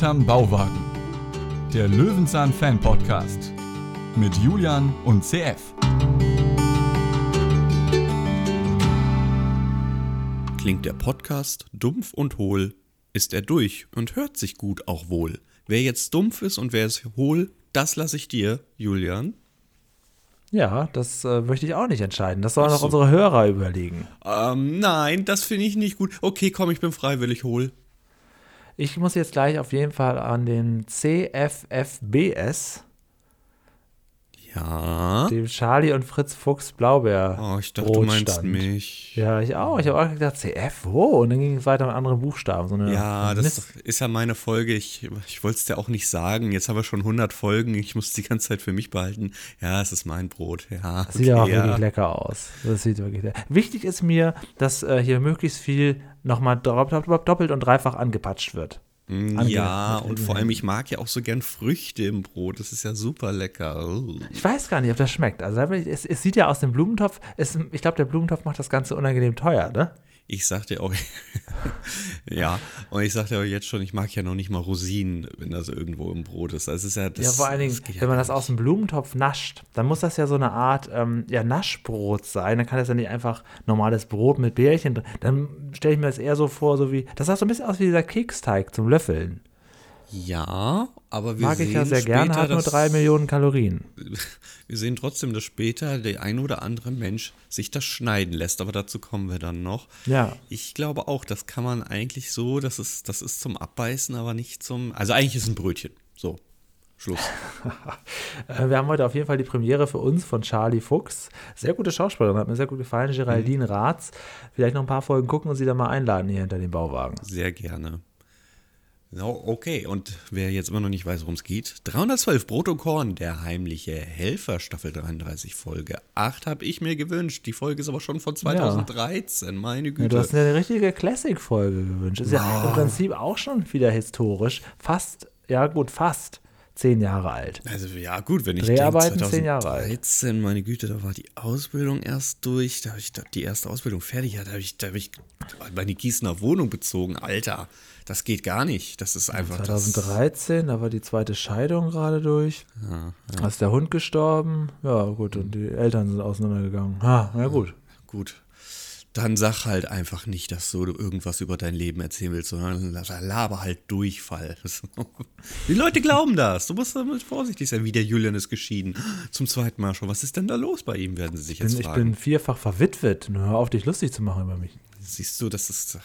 Hinterm Bauwagen. Der Löwenzahn Fan Podcast mit Julian und CF. Klingt der Podcast dumpf und hohl, ist er durch und hört sich gut auch wohl. Wer jetzt dumpf ist und wer ist hohl, das lasse ich dir, Julian. Ja, das äh, möchte ich auch nicht entscheiden. Das sollen Ach auch so. unsere Hörer überlegen. Ähm, nein, das finde ich nicht gut. Okay, komm, ich bin freiwillig hohl. Ich muss jetzt gleich auf jeden Fall an den CFFBS, Ja. dem Charlie und Fritz Fuchs Blaubeer. Oh, ich dachte, du meinst Brotstand. mich. Ja, ich auch. Ich habe auch gedacht, CF, wo? Und dann ging es weiter mit anderen Buchstaben. So eine, Ja, das Mist. ist ja meine Folge. Ich, ich wollte es dir auch nicht sagen. Jetzt haben wir schon 100 Folgen. Ich muss die ganze Zeit für mich behalten. Ja, es ist mein Brot. Ja, Das sieht aber auch okay, wirklich ja. lecker aus. Das sieht wirklich lecker. Wichtig ist mir, dass äh, hier möglichst viel nochmal doppelt und dreifach angepatscht wird. Mm, Ange- Ja, und vor allem, ich mag ja auch so gern Früchte im Brot. Das ist ja super lecker. Oh. Ich weiß gar nicht, ob das schmeckt. Also es, es sieht ja aus dem Blumentopf, es, ich glaube, der Blumentopf macht das Ganze unangenehm teuer, ne? Ich sag dir auch, ja, und ich sag dir auch jetzt schon, ich mag ja noch nicht mal Rosinen, wenn das irgendwo im Brot ist. Das ist ja, das, ja, vor allen Dingen, geht ja wenn man das aus dem Blumentopf nascht, dann muss das ja so eine Art ähm, ja, Naschbrot sein. Dann kann das ja nicht einfach normales Brot mit Bärchen drin. Dann stelle ich mir das eher so vor, so wie, das sah so ein bisschen aus wie dieser Keksteig zum Löffeln. Ja, aber wir Mag sehen ich ja sehr gerne, hat nur drei Millionen Kalorien. Wir sehen trotzdem, dass später der ein oder andere Mensch sich das schneiden lässt, aber dazu kommen wir dann noch. Ja. Ich glaube auch, das kann man eigentlich so, das ist, das ist zum Abbeißen, aber nicht zum. Also eigentlich ist es ein Brötchen. So. Schluss. Äh, Wir haben heute auf jeden Fall die Premiere für uns von Charlie Fuchs. Sehr gute Schauspielerin, hat mir sehr gut gefallen. Geraldine Mhm. Ratz. Vielleicht noch ein paar Folgen gucken und sie dann mal einladen hier hinter den Bauwagen. Sehr gerne. So, okay, und wer jetzt immer noch nicht weiß, worum es geht, 312 Brot und Korn, der heimliche Helfer, Staffel 33, Folge 8 habe ich mir gewünscht. Die Folge ist aber schon von 2013, meine Ja, Güte. du hast eine richtige Classic-Folge gewünscht. Ist ja im Prinzip auch schon wieder historisch. Fast, ja gut, fast zehn Jahre alt. Also ja, gut, wenn ich Dreharbeiten denk, zehn Jahre alt. 2013, meine Güte, da war die Ausbildung erst durch, da habe ich die erste Ausbildung fertig, ja, da habe ich, da hab ich meine Gießener Wohnung bezogen. Alter, das geht gar nicht. Das ist einfach das. 2013, da war die zweite Scheidung gerade durch. Da ist der Hund gestorben. Ja, gut, und die Eltern sind auseinandergegangen. Ha, na gut. Gut. Dann sag halt einfach nicht, dass du irgendwas über dein Leben erzählen willst, sondern laber halt Durchfall. Die Leute glauben das. Du musst damit vorsichtig sein. Wie der Julian ist geschieden. Zum zweiten Mal schon. Was ist denn da los bei ihm, werden sie sich Ich bin, jetzt ich fragen. bin vierfach verwitwet. Hör auf, dich lustig zu machen über mich. Siehst du, das ist.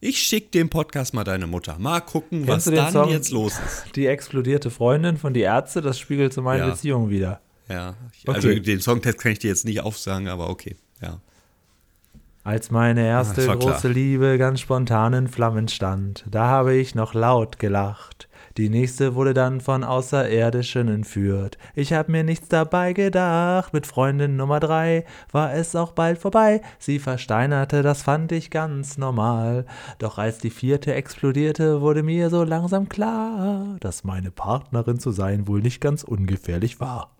Ich schick dem Podcast mal deine Mutter. Mal gucken, was Kennst den dann Song? jetzt los ist. Die explodierte Freundin von Die Ärzte, das spiegelt so meine Ja. Beziehung wieder. Ja. Also Okay. den Songtext kann ich dir jetzt nicht aufsagen, aber okay. Ja. Als meine erste war klar. große Liebe ganz spontan in Flammen stand, da habe ich noch laut gelacht. Die nächste wurde dann von Außerirdischen entführt. Ich hab mir nichts dabei gedacht. Mit Freundin Nummer drei war es auch bald vorbei. Sie versteinerte, das fand ich ganz normal. Doch als die vierte explodierte, wurde mir so langsam klar, dass meine Partnerin zu sein wohl nicht ganz ungefährlich war.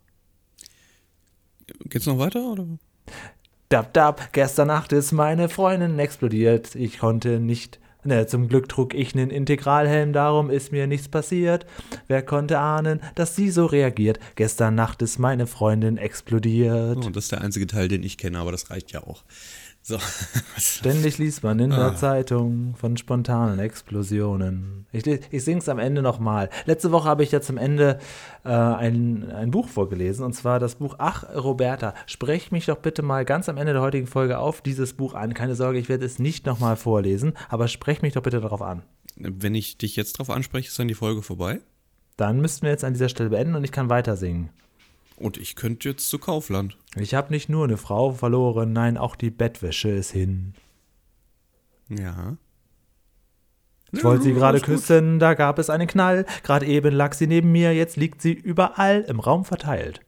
Geht's noch weiter? Oder? Dab, dab, gestern Nacht ist meine Freundin explodiert. Ich konnte nicht. Ne, zum Glück trug ich einen Integralhelm, darum ist mir nichts passiert. Wer konnte ahnen, dass sie so reagiert? Gestern Nacht ist meine Freundin explodiert. Oh, das ist der einzige Teil, den ich kenne, aber das reicht ja auch. So. Ständig liest man in der Zeitung von spontanen Explosionen. Ich, ich sing's am Ende nochmal. Letzte Woche habe ich ja zum Ende äh, ein, ein Buch vorgelesen, und zwar das Buch Ach, Roberta, sprech mich doch bitte mal ganz am Ende der heutigen Folge auf dieses Buch an. Keine Sorge, ich werde es nicht nochmal vorlesen, aber sprech mich doch bitte darauf an. Wenn ich dich jetzt drauf anspreche, ist dann die Folge vorbei. Dann müssten wir jetzt an dieser Stelle beenden und ich kann weiter singen. Und ich könnte jetzt zu Kaufland. Ich habe nicht nur eine Frau verloren, nein, auch die Bettwäsche ist hin. Ja. Ich wollte sie gerade gut. küssen, da gab es einen Knall. Gerade eben lag sie neben mir, jetzt liegt sie überall im Raum verteilt.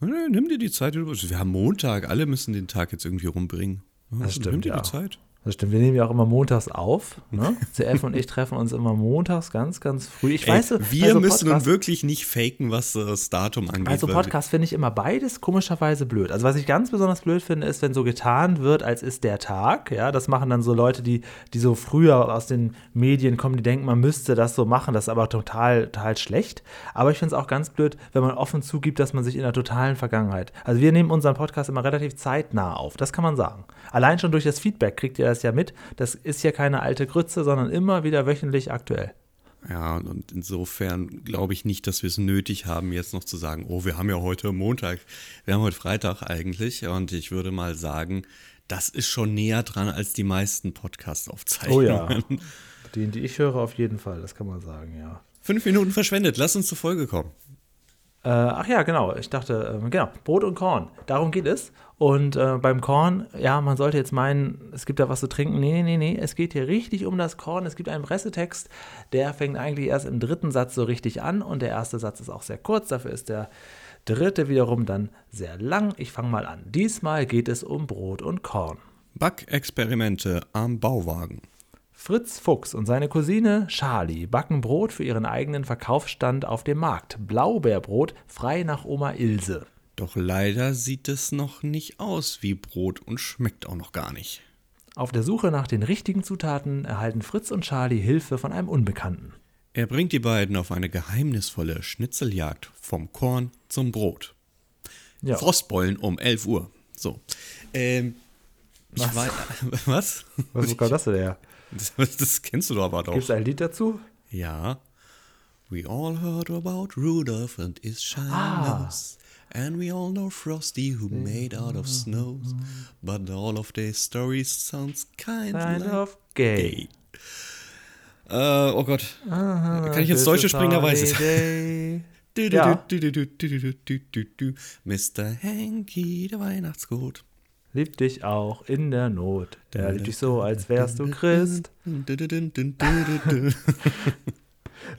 Nimm dir die Zeit. Wir haben Montag, alle müssen den Tag jetzt irgendwie rumbringen. Das Nimm stimmt, dir ja. die Zeit. Das stimmt, wir nehmen ja auch immer montags auf. Ne? CF und ich treffen uns immer montags ganz, ganz früh. Ich Ey, weiß, wir also müssen nun Podcast- wirklich nicht faken, was das Datum angeht. Also Podcast finde ich immer beides komischerweise blöd. Also was ich ganz besonders blöd finde, ist, wenn so getan wird, als ist der Tag. Ja, das machen dann so Leute, die, die so früher aus den Medien kommen, die denken, man müsste das so machen. Das ist aber total, total schlecht. Aber ich finde es auch ganz blöd, wenn man offen zugibt, dass man sich in der totalen Vergangenheit. Also wir nehmen unseren Podcast immer relativ zeitnah auf. Das kann man sagen. Allein schon durch das Feedback kriegt ihr das ja mit. Das ist ja keine alte Grütze, sondern immer wieder wöchentlich aktuell. Ja, und insofern glaube ich nicht, dass wir es nötig haben, jetzt noch zu sagen, oh, wir haben ja heute Montag, wir haben heute Freitag eigentlich. Und ich würde mal sagen, das ist schon näher dran als die meisten Oh Podcast-Aufzeichnungen. ja. Die, die ich höre, auf jeden Fall. Das kann man sagen, ja. Fünf Minuten verschwendet, lass uns zur Folge kommen. Äh, ach ja, genau. Ich dachte, ähm, genau, Brot und Korn. Darum geht es. Und äh, beim Korn, ja, man sollte jetzt meinen, es gibt da was zu trinken. Nee, nee, nee, es geht hier richtig um das Korn. Es gibt einen Pressetext, der fängt eigentlich erst im dritten Satz so richtig an. Und der erste Satz ist auch sehr kurz. Dafür ist der dritte wiederum dann sehr lang. Ich fange mal an. Diesmal geht es um Brot und Korn. Backexperimente am Bauwagen. Fritz Fuchs und seine Cousine Charlie backen Brot für ihren eigenen Verkaufsstand auf dem Markt. Blaubeerbrot frei nach Oma Ilse. Doch leider sieht es noch nicht aus wie Brot und schmeckt auch noch gar nicht. Auf der Suche nach den richtigen Zutaten erhalten Fritz und Charlie Hilfe von einem Unbekannten. Er bringt die beiden auf eine geheimnisvolle Schnitzeljagd vom Korn zum Brot. Ja. Frostbeulen um 11 Uhr. So. Ähm, Was? War, was? Was kommt das denn her? Das, das kennst du doch aber doch. Gibt es ein Lied dazu? Ja. We all heard about Rudolph and his shiny Ah. nose. And we all know Frosty who made out of snow. But all of their stories sounds kind, Kind like of gay. gay. Äh, oh Gott. Kann ich ins Deutsche springen? Da weiß es. Ja. Mr. Hanky, der Weihnachtsgut. Liebt dich auch in der Not. Der liebt dich so, als wärst du Christ.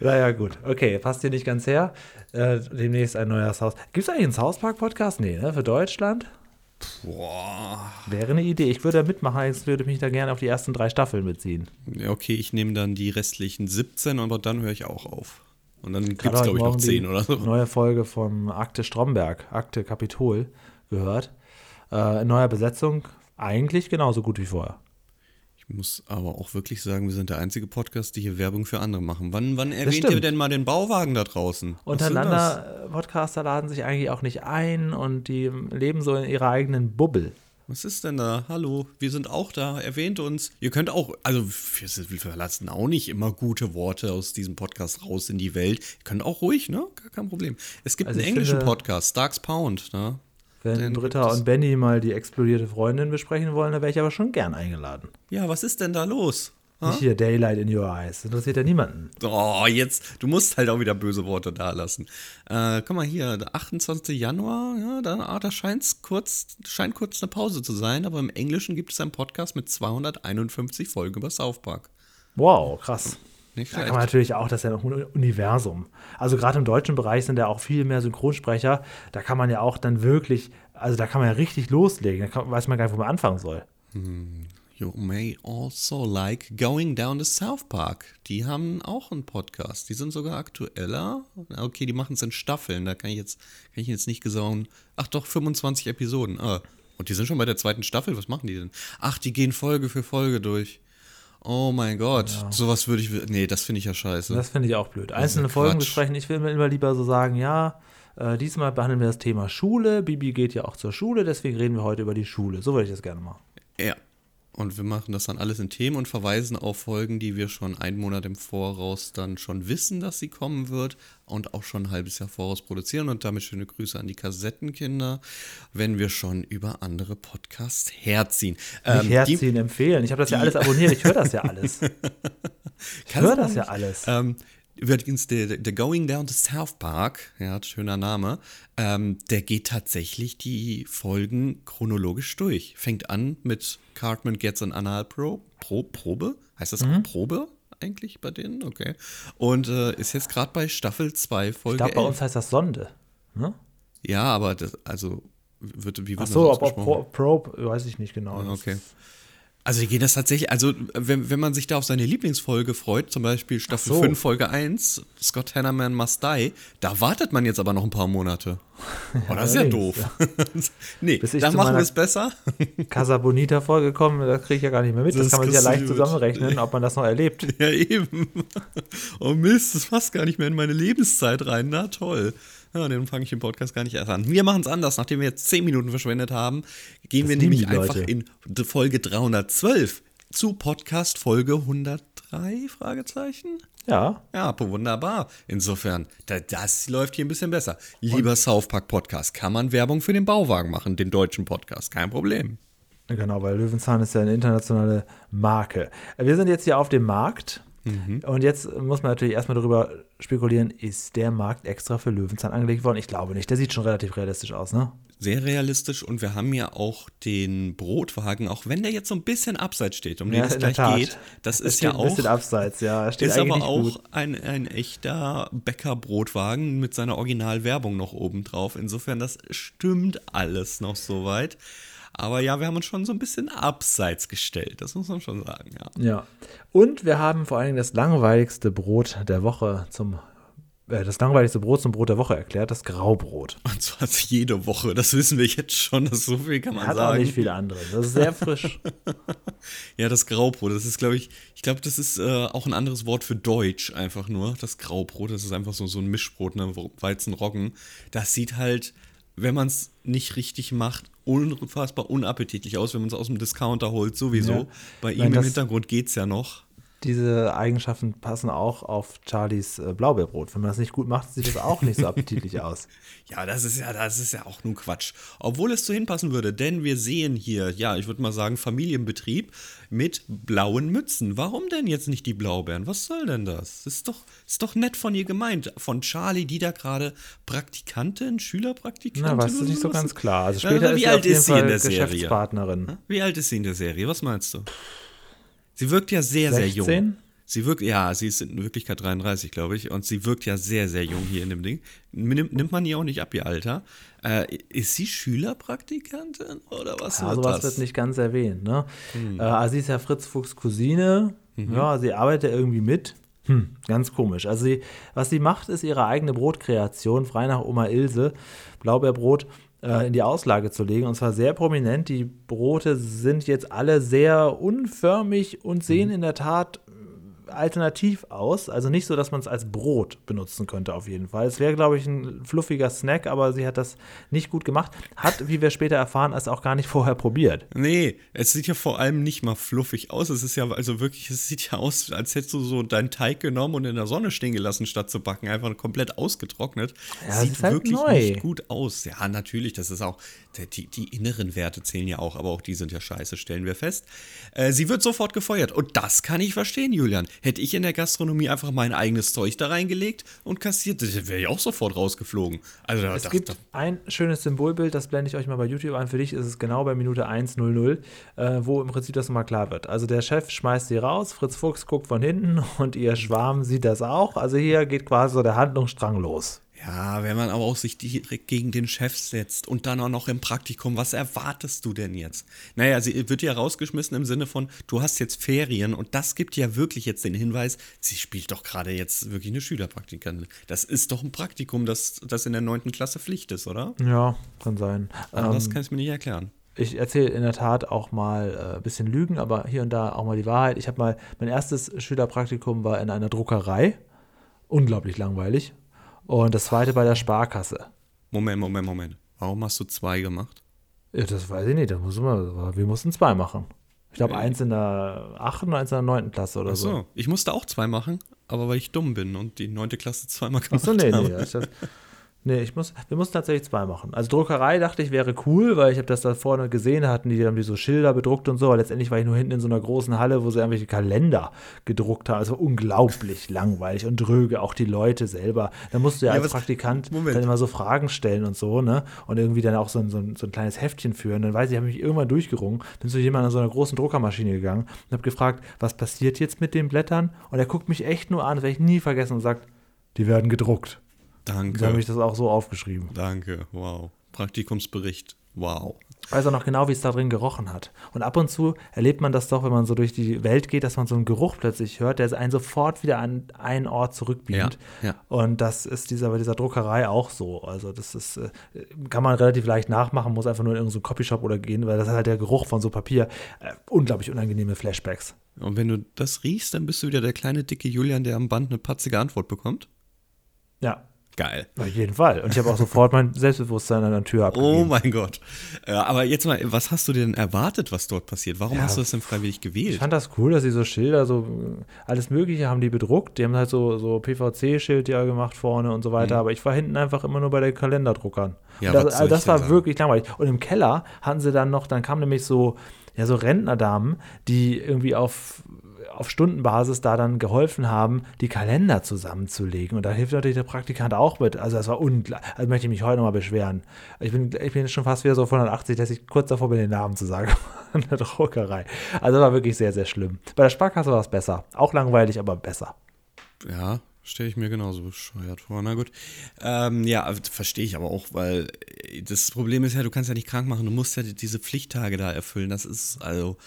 Naja, gut. Okay, passt hier nicht ganz her. Äh, demnächst ein neuer Haus. Gibt es eigentlich einen South Park-Podcast? Nee, ne? Für Deutschland? Boah. Wäre eine Idee. Ich würde da mitmachen. Ich würde mich da gerne auf die ersten drei Staffeln mitziehen. Ja, okay, ich nehme dann die restlichen 17, aber dann höre ich auch auf. Und dann gibt es, glaube ich, noch Morgen 10 die oder so. Neue Folge vom Akte Stromberg, Akte Kapitol gehört. Äh, in neuer Besetzung eigentlich genauso gut wie vorher. Ich muss aber auch wirklich sagen, wir sind der einzige Podcast, die hier Werbung für andere machen. Wann, wann erwähnt ihr denn mal den Bauwagen da draußen? Untereinander, Podcaster laden sich eigentlich auch nicht ein und die leben so in ihrer eigenen Bubble. Was ist denn da? Hallo, wir sind auch da. Erwähnt uns. Ihr könnt auch, also wir, verlassen auch nicht immer gute Worte aus diesem Podcast raus in die Welt. Ihr könnt auch ruhig, ne? Gar kein Problem. Es gibt Also einen englischen finde- Podcast, Starks Pound, ne? Wenn Den Britta und Benny mal die explodierte Freundin besprechen wollen, dann wäre ich aber schon gern eingeladen. Ja, was ist denn da los? Ha? Nicht hier Daylight in Your Eyes. Das interessiert ja niemanden. Oh, jetzt, du musst halt auch wieder böse Worte da lassen. Äh, guck mal hier, der 28. Januar, ja, da, ah, da scheint's kurz, scheint kurz eine Pause zu sein, aber im Englischen gibt es einen Podcast mit 251 Folgen über South Park. Wow, krass. Nicht Da kann man natürlich auch, das ist ja noch ein Universum. Also gerade im deutschen Bereich sind ja auch viel mehr Synchronsprecher. Da kann man ja auch dann wirklich, also da kann man ja richtig loslegen. Da kann, weiß man gar nicht, wo man anfangen soll. You may also like Going Down to South Park. Die haben auch einen Podcast. Die sind sogar aktueller. Okay, die machen es in Staffeln. Da kann ich jetzt, kann ich jetzt nicht gesauen. Ach doch, 25 Episoden. Ah, und die sind schon bei der zweiten Staffel. Was machen die denn? Ach, die gehen Folge für Folge durch. Oh mein Gott. Sowas würde ich. Nee, das finde ich ja scheiße. Das finde ich auch blöd. Einzelne Folgen besprechen. Ich will mir immer lieber so sagen, ja, äh, diesmal behandeln wir das Thema Schule. Bibi geht ja auch zur Schule, deswegen reden wir heute über die Schule. So würde ich das gerne machen. Ja. Und wir machen das dann alles in Themen und verweisen auf Folgen, die wir schon einen Monat im Voraus dann schon wissen, dass sie kommen wird und auch schon ein halbes Jahr voraus produzieren. Und damit schöne Grüße an die Kassettenkinder, wenn wir schon über andere Podcasts herziehen. Nicht Ähm, herziehen, empfehlen. Ich habe das ja alles abonniert. Ich höre das ja alles. Ich höre das ja alles. Ähm, übrigens, der, der Going Down to South Park, ja, schöner Name, ähm, der geht tatsächlich die Folgen chronologisch durch. Fängt an mit Cartman Gets an Anal Pro, Pro, Probe? Heißt das Mhm. Probe eigentlich bei denen? Okay. Und äh, ist jetzt gerade bei Staffel 2, Ich Folge glaube, bei 11. uns heißt das Sonde. Ne? Ja, aber das, also, wird, wie wird Ach so, das? Pro, Probe, weiß ich nicht genau. Ah, okay. ist- Also die gehen das tatsächlich, also wenn, wenn man sich da auf seine Lieblingsfolge freut, zum Beispiel Staffel so. 5, Folge 1, Scott Hannerman Must Die, da wartet man jetzt aber noch ein paar Monate. Oh, das ist ja doof. nee, Bis ich dann machen wir es besser. Casa Bonita vorgekommen, das kriege ich ja gar nicht mehr mit. Das, Das kann man sich ja leicht zusammenrechnen, ob man das noch erlebt. ja, eben. Oh Mist, das passt gar nicht mehr in meine Lebenszeit rein. Na toll. Ja, den fange ich im Podcast gar nicht erst an. Wir machen es anders. Nachdem wir jetzt 10 Minuten verschwendet haben, gehen Das wir nämlich einfach in Folge 312 zu Podcast Folge 103? Fragezeichen? Ja, Ja, wunderbar. Insofern, da, das läuft hier ein bisschen besser. Lieber South Park Podcast, kann man Werbung für den Bauwagen machen, den deutschen Podcast, kein Problem. Genau, weil Löwenzahn ist ja eine internationale Marke. Wir sind jetzt hier auf dem Markt Mhm. und jetzt muss man natürlich erstmal darüber spekulieren, ist der Markt extra für Löwenzahn angelegt worden? Ich glaube nicht. Der sieht schon relativ realistisch aus, ne? Sehr realistisch und wir haben ja auch den Brotwagen, auch wenn der jetzt so ein bisschen abseits steht, um den es gleich Tat. geht. Das Es ist ja steht ein bisschen auch, abseits, ja. Steht ist aber auch ein, ein echter Bäckerbrotwagen mit seiner Originalwerbung noch oben drauf. Insofern, das stimmt alles noch soweit. Aber ja, wir haben uns schon so ein bisschen abseits gestellt, das muss man schon sagen, ja. Ja. Und wir haben vor allen Dingen das langweiligste Brot der Woche zum äh, das langweiligste Brot zum Brot der Woche erklärt, das Graubrot. Und zwar jede Woche, das wissen wir jetzt schon, das so viel kann man Hat auch sagen. nicht viele andere. Das ist sehr frisch. Ja, das Graubrot, das ist, glaube ich, ich glaube, das ist äh, auch ein anderes Wort für Deutsch, einfach nur. Das Graubrot, das ist einfach so, so ein Mischbrot, ne? Weizen-Roggen. Das sieht halt, wenn man es nicht richtig macht, unfassbar unappetitlich aus, wenn man es aus dem Discounter holt, sowieso. Ja. Bei ihm Nein, im Hintergrund geht es ja noch. Diese Eigenschaften passen auch auf Charlies äh, Blaubeerbrot. Wenn man das nicht gut macht, sieht das auch nicht so appetitlich aus. Ja, das ist ja, das ist ja auch nur Quatsch. Obwohl es so hinpassen würde, denn wir sehen hier, ja, ich würde mal sagen, Familienbetrieb mit blauen Mützen. Warum denn jetzt nicht die Blaubeeren? Was soll denn das? Das ist doch, ist doch nett von ihr gemeint. Von Charlie, die da gerade Praktikantin, Schülerpraktikantin. Na, weißt du nicht so ganz klar. Also Ja, später wie ist sie alt jeden ist sie Fall in der Serie? Geschäftspartnerin. Wie alt ist sie in der Serie? Was meinst du? Sie wirkt ja sehr, sehr 16? jung. Sie wirkt, ja, sie ist in Wirklichkeit 33, glaube ich, und sie wirkt ja sehr, sehr jung hier in dem Ding. Nimmt, nimmt man ihr auch nicht ab, ihr Alter. Äh, ist sie Schülerpraktikantin oder was Ja, sowas das? wird nicht ganz erwähnt. Ne? Äh, also sie ist ja Fritz Fuchs Cousine. Ja, sie arbeitet irgendwie mit. Hm, ganz komisch. Also sie, was sie macht, ist ihre eigene Brotkreation, frei nach Oma Ilse, Blaubeerbrot, in die Auslage zu legen. Und zwar sehr prominent. Die Brote sind jetzt alle sehr unförmig und sehen in der Tat äh, alternativ aus. Also nicht so, dass man es als Brot benutzen könnte, auf jeden Fall. Es wäre, glaube ich, ein fluffiger Snack, aber sie hat das nicht gut gemacht. Hat, wie wir später erfahren, es auch gar nicht vorher probiert. Nee, es sieht ja vor allem nicht mal fluffig aus. Es ist ja also wirklich, es sieht ja aus, als hättest du so deinen Teig genommen und in der Sonne stehen gelassen, statt zu backen. Einfach komplett ausgetrocknet. Ja, sieht halt wirklich neu. nicht gut aus. Ja, natürlich, das ist auch, die, die inneren Werte zählen ja auch, aber auch die sind ja scheiße, stellen wir fest. Äh, sie wird sofort gefeuert. Und das kann ich verstehen, Julian. Hätte ich in der Gastronomie einfach mein eigenes Zeug da reingelegt und kassiert, wäre ich auch sofort rausgeflogen. Also da, Es da, gibt da, ein schönes Symbolbild, das blende ich euch mal bei YouTube ein. Für dich ist es genau bei Minute 1.00, äh, wo im Prinzip das nochmal klar wird. Also der Chef schmeißt sie raus, Fritz Fuchs guckt von hinten und ihr Schwarm sieht das auch. Also hier geht quasi so der Handlungsstrang los. Ja, wenn man aber auch sich direkt gegen den Chef setzt und dann auch noch im Praktikum, was erwartest du denn jetzt? Naja, sie wird ja rausgeschmissen im Sinne von, du hast jetzt Ferien und das gibt ja wirklich jetzt den Hinweis, sie spielt doch gerade jetzt wirklich eine Schülerpraktikantin. Das ist doch ein Praktikum, das, das in der neunten Klasse Pflicht ist, oder? Ja, kann sein. Anders Ähm, kann ich mir nicht erklären. ich erzähle in der Tat auch mal äh, ein bisschen Lügen, aber hier und da auch mal die Wahrheit. Ich habe mal, mein erstes Schülerpraktikum war in einer Druckerei. Unglaublich langweilig. Und das zweite bei der Sparkasse. Moment, Moment, Moment. Warum hast du zwei gemacht? Ja, das weiß ich nicht. Das muss man, wir mussten zwei machen. Ich glaube, eins in der 8. und eins in der 9. Klasse oder Ach so. so, ich musste auch zwei machen, aber weil ich dumm bin und die neunte Klasse zweimal gemacht Achso, nee, habe. nee. Nee, ich muss, wir mussten tatsächlich zwei machen. Also Druckerei dachte ich wäre cool, weil ich habe das da vorne gesehen, hatten die, haben die so Schilder bedruckt und so, aber letztendlich war ich nur hinten in so einer großen Halle, wo sie irgendwelche Kalender gedruckt haben. Also unglaublich langweilig und dröge, auch die Leute selber. Da musst du ja, Ja, als was- Praktikant Moment. dann immer so Fragen stellen und so, ne? Und irgendwie dann auch so ein, so ein, so ein kleines Heftchen führen. Dann weiß ich, habe mich irgendwann durchgerungen, bin zu jemandem an so einer großen Druckermaschine gegangen und habe gefragt, was passiert jetzt mit den Blättern? Und er guckt mich echt nur an, das werde ich nie vergessen und sagt, die werden gedruckt. Danke. Dann habe ich das auch so aufgeschrieben. Danke, wow. Praktikumsbericht, wow. weiß auch noch genau, wie es da drin gerochen hat. Und ab und zu erlebt man das doch, wenn man so durch die Welt geht, dass man so einen Geruch plötzlich hört, der einen sofort wieder an einen Ort zurückbeamt. Ja, ja. Und das ist dieser, bei dieser Druckerei auch so. Also das ist, äh, kann man relativ leicht nachmachen, muss einfach nur in irgendeinen Copyshop oder gehen, weil das ist halt der Geruch von so Papier. Äh, unglaublich unangenehme Flashbacks. Und wenn du das riechst, dann bist du wieder der kleine, dicke Julian, der am Band eine patzige Antwort bekommt. Ja, Geil. auf jeden Fall. Und ich habe auch sofort mein Selbstbewusstsein an der Tür abgegeben. Oh mein Gott. Äh, aber jetzt mal, was hast du denn erwartet, was dort passiert? Warum Ja, hast du das denn freiwillig Ich gewählt? fand das cool, dass sie so Schilder, so alles Mögliche haben die bedruckt. Die haben halt so, so PVC-Schild ja gemacht vorne und so weiter. Aber ich war hinten einfach immer nur bei den Kalenderdruckern. Mhm. Ja, und das, also ich das war sagen? wirklich langweilig. Und im Keller hatten sie dann noch, dann kamen nämlich so, ja, so Rentnerdamen, die irgendwie auf, auf Stundenbasis da dann geholfen haben, die Kalender zusammenzulegen. Und da hilft natürlich der Praktikant auch mit. Also das war unglaublich. Also möchte ich mich heute nochmal beschweren. Ich bin, ich bin schon fast wieder so von 180, dass ich kurz davor bin, den Namen zu sagen an der Druckerei. Also das war wirklich sehr, sehr schlimm. Bei der Sparkasse war es besser. Auch langweilig, aber besser. Ja, stelle ich mir genauso bescheuert vor. Na gut. Ähm, ja, verstehe ich aber auch, weil äh, das Problem ist ja, du kannst ja nicht krank machen, du musst ja die- diese Pflichttage da erfüllen. Das ist also.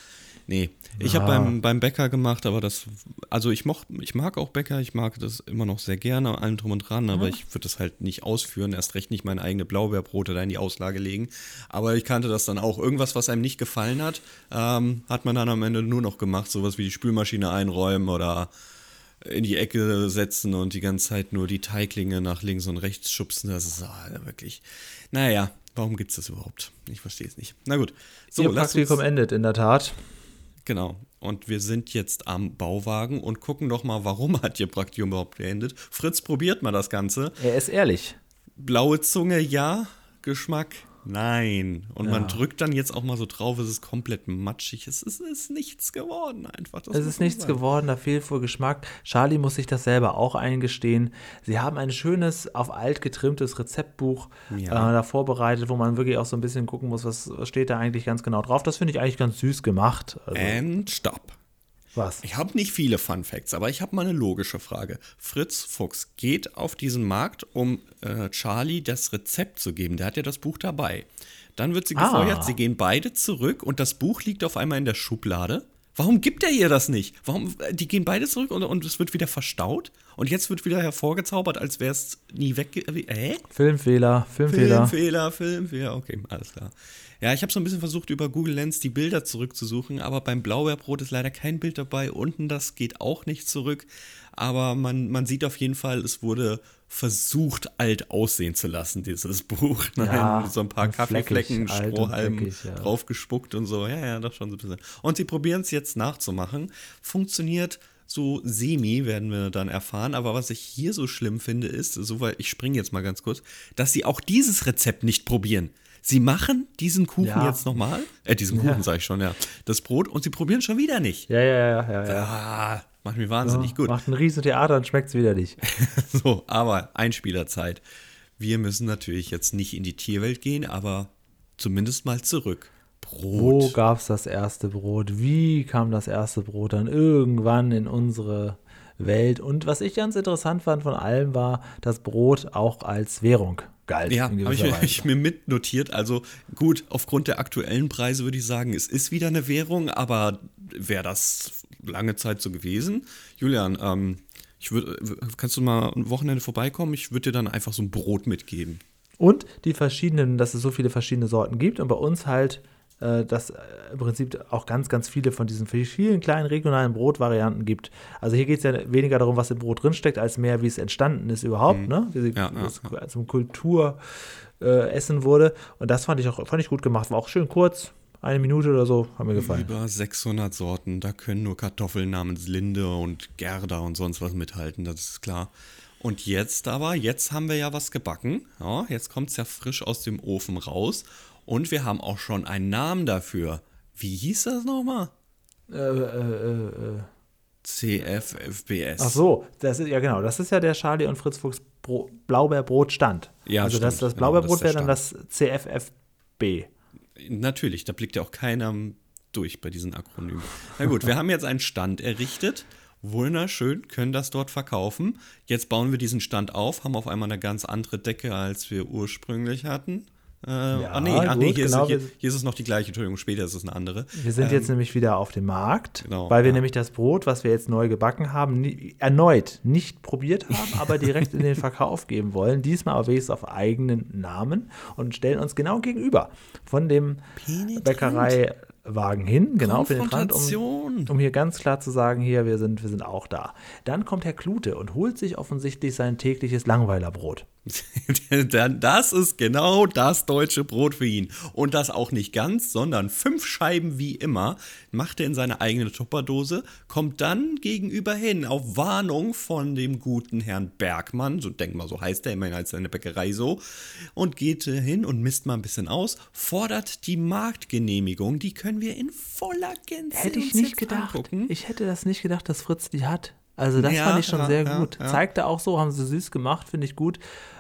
Nee, ich habe Ja. beim, beim Bäcker gemacht, aber das, also ich, moch, ich mag auch Bäcker, ich mag das immer noch sehr gerne, allem drum und dran, aber ich würde das halt nicht ausführen, erst recht nicht meine eigene Blaubeerbrote da in die Auslage legen. Aber ich kannte das dann auch. Irgendwas, was einem nicht gefallen hat, ähm, hat man dann am Ende nur noch gemacht, sowas wie die Spülmaschine einräumen oder in die Ecke setzen und die ganze Zeit nur die Teiglinge nach links und rechts schubsen. Das ist ah, wirklich. Naja, warum gibt es das überhaupt? Ich verstehe es nicht. Na gut. So, Ihr Praktikum endet, in der Tat. Genau. Und wir sind jetzt am Bauwagen und gucken doch mal, warum hat Ihr Praktikum überhaupt geendet. Fritz, probiert mal das Ganze. Er ist ehrlich. Blaue Zunge, ja. Geschmack, nein. Und Ja. man drückt dann jetzt auch mal so drauf, es ist komplett matschig. Es ist, es ist nichts geworden einfach. Das Es ist nichts sagen. geworden, da fehlt wohl Geschmack. Charlie muss sich das selber auch eingestehen. Sie haben ein schönes, auf alt getrimmtes Rezeptbuch Ja. äh, da vorbereitet, wo man wirklich auch so ein bisschen gucken muss, was, was steht da eigentlich ganz genau drauf. Das finde ich eigentlich ganz süß gemacht. Also, And stop. Was? Ich habe nicht viele Fun Facts, aber ich habe mal eine logische Frage. Fritz Fuchs geht auf diesen Markt, um äh, Charlie das Rezept zu geben. Der hat ja das Buch dabei. Dann wird sie Ah. gefeuert, sie gehen beide zurück und das Buch liegt auf einmal in der Schublade. Warum gibt er ihr das nicht? Warum? Die gehen beide zurück und, und es wird wieder verstaut und jetzt wird wieder hervorgezaubert, als wäre es nie weg. Hä? Filmfehler, Filmfehler. Filmfehler, Filmfehler, okay, alles klar. Ja, ich habe so ein bisschen versucht, über Google Lens die Bilder zurückzusuchen, aber beim Blaubeerbrot ist leider kein Bild dabei. Unten das geht auch nicht zurück. Aber man, man sieht auf jeden Fall, es wurde versucht, alt aussehen zu lassen, dieses Buch. Nein, Ja, so ein paar Kaffeeflecken, Strohhalmen fleckig, ja. draufgespuckt und so. Ja, ja, doch schon so ein bisschen. Und sie probieren es jetzt nachzumachen. Funktioniert so semi, werden wir dann erfahren. Aber was ich hier so schlimm finde, ist, soweit ich springe jetzt mal ganz kurz, dass sie auch dieses Rezept nicht probieren. Sie machen diesen Kuchen Ja. jetzt nochmal, äh, diesen Kuchen sage ich schon, ja, das Brot und sie probieren schon wieder nicht. Ja, ja, ja, ja. ja. Ah, macht mich wahnsinnig gut. Macht ein riesen Theater und schmeckt es wieder nicht. So, aber Einspielerzeit. Wir müssen natürlich jetzt nicht in die Tierwelt gehen, aber zumindest mal zurück. Wo Brot. gab es das erste Brot? Wie kam das erste Brot dann irgendwann in unsere Welt? Und was ich ganz interessant fand von allem war, dass Brot auch als Währung galt. Ja, habe ich, ich mir mitnotiert. Also gut, aufgrund der aktuellen Preise würde ich sagen, es ist wieder eine Währung, aber wäre das lange Zeit so gewesen? Julian, ähm, ich würd, kannst du mal ein Wochenende vorbeikommen? Ich würde dir dann einfach so ein Brot mitgeben. Und die verschiedenen, dass es so viele verschiedene Sorten gibt und bei uns halt, dass äh, im Prinzip auch ganz, ganz viele von diesen vielen kleinen regionalen Brotvarianten gibt. Also hier geht es ja weniger darum, was im Brot drinsteckt, als mehr, wie es entstanden ist überhaupt, ne? Wie sie Mhm. Ja, ja, es zum Kulturessen äh, wurde. Und das fand ich auch fand ich gut gemacht. War auch schön kurz, eine Minute oder so, hat mir gefallen. Über 600 Sorten, da können nur Kartoffeln namens Linde und Gerda und sonst was mithalten, das ist klar. Und jetzt aber, jetzt haben wir ja was gebacken. Ja, jetzt kommt es ja frisch aus dem Ofen raus. Und wir haben auch schon einen Namen dafür. Wie hieß das nochmal? Äh, äh, äh, äh. CFFBS. Ach so, das ist ja genau, das ist ja der Charlie und Fritz Fuchs Bro Blaubeerbrotstand. Ja, also das, stimmt, das genau, Blaubeerbrot das ist wäre der dann das CFFB. Natürlich, da blickt ja auch keiner durch bei diesen Akronymen. Na gut, wir haben jetzt einen Stand errichtet. Wunderschön, können das dort verkaufen. Jetzt bauen wir diesen Stand auf, haben auf einmal eine ganz andere Decke, als wir ursprünglich hatten. Äh, Ja, ah, nee, ach, nee gut, hier, genau, ist, hier, hier ist es noch die gleiche, Entschuldigung, später ist es eine andere. Wir sind jetzt nämlich wieder auf dem Markt, genau, weil wir ja. nämlich das Brot, was wir jetzt neu gebacken haben, nie, erneut nicht probiert haben, aber direkt in den Verkauf geben wollen. Diesmal aber wenigstens auf eigenen Namen und stellen uns genau gegenüber von dem Penetrant. Bäckereiwagen hin, genau penetrant, um, um hier ganz klar zu sagen, hier, wir sind, wir sind auch da. Dann kommt Herr Klute und holt sich offensichtlich sein tägliches Langweilerbrot. Das ist genau das deutsche Brot für ihn. Und das auch nicht ganz, sondern fünf Scheiben wie immer. Macht er in seine eigene Tupperdose, kommt dann gegenüber hin auf Warnung von dem guten Herrn Bergmann, so denk mal, so heißt er immerhin als seine Bäckerei so, und geht hin und misst mal ein bisschen aus, fordert die Marktgenehmigung, die können wir in voller Gänze Hätte ich nicht gedacht. angucken. Ich hätte das nicht gedacht, dass Fritz die hat. Also das Ja, fand ich schon ja, sehr ja, gut. Zeigte auch so, haben sie süß gemacht, finde ich gut.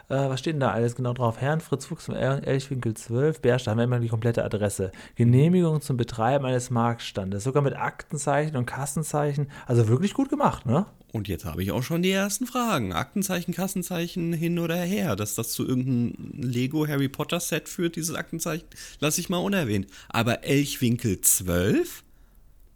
Äh, was steht denn da alles genau drauf? Herrn Fritz Fuchs El- Elchwinkel 12, Bärstadt, haben wir immer die komplette Adresse. Genehmigung zum Betreiben eines Marktstandes, sogar mit Aktenzeichen und Kassenzeichen. Also wirklich gut gemacht, ne? Und jetzt habe ich auch schon die ersten Fragen. Aktenzeichen, Kassenzeichen hin oder her. Dass das zu irgendeinem Lego Harry Potter Set führt, dieses Aktenzeichen, lasse ich mal unerwähnt. Aber Elchwinkel 12?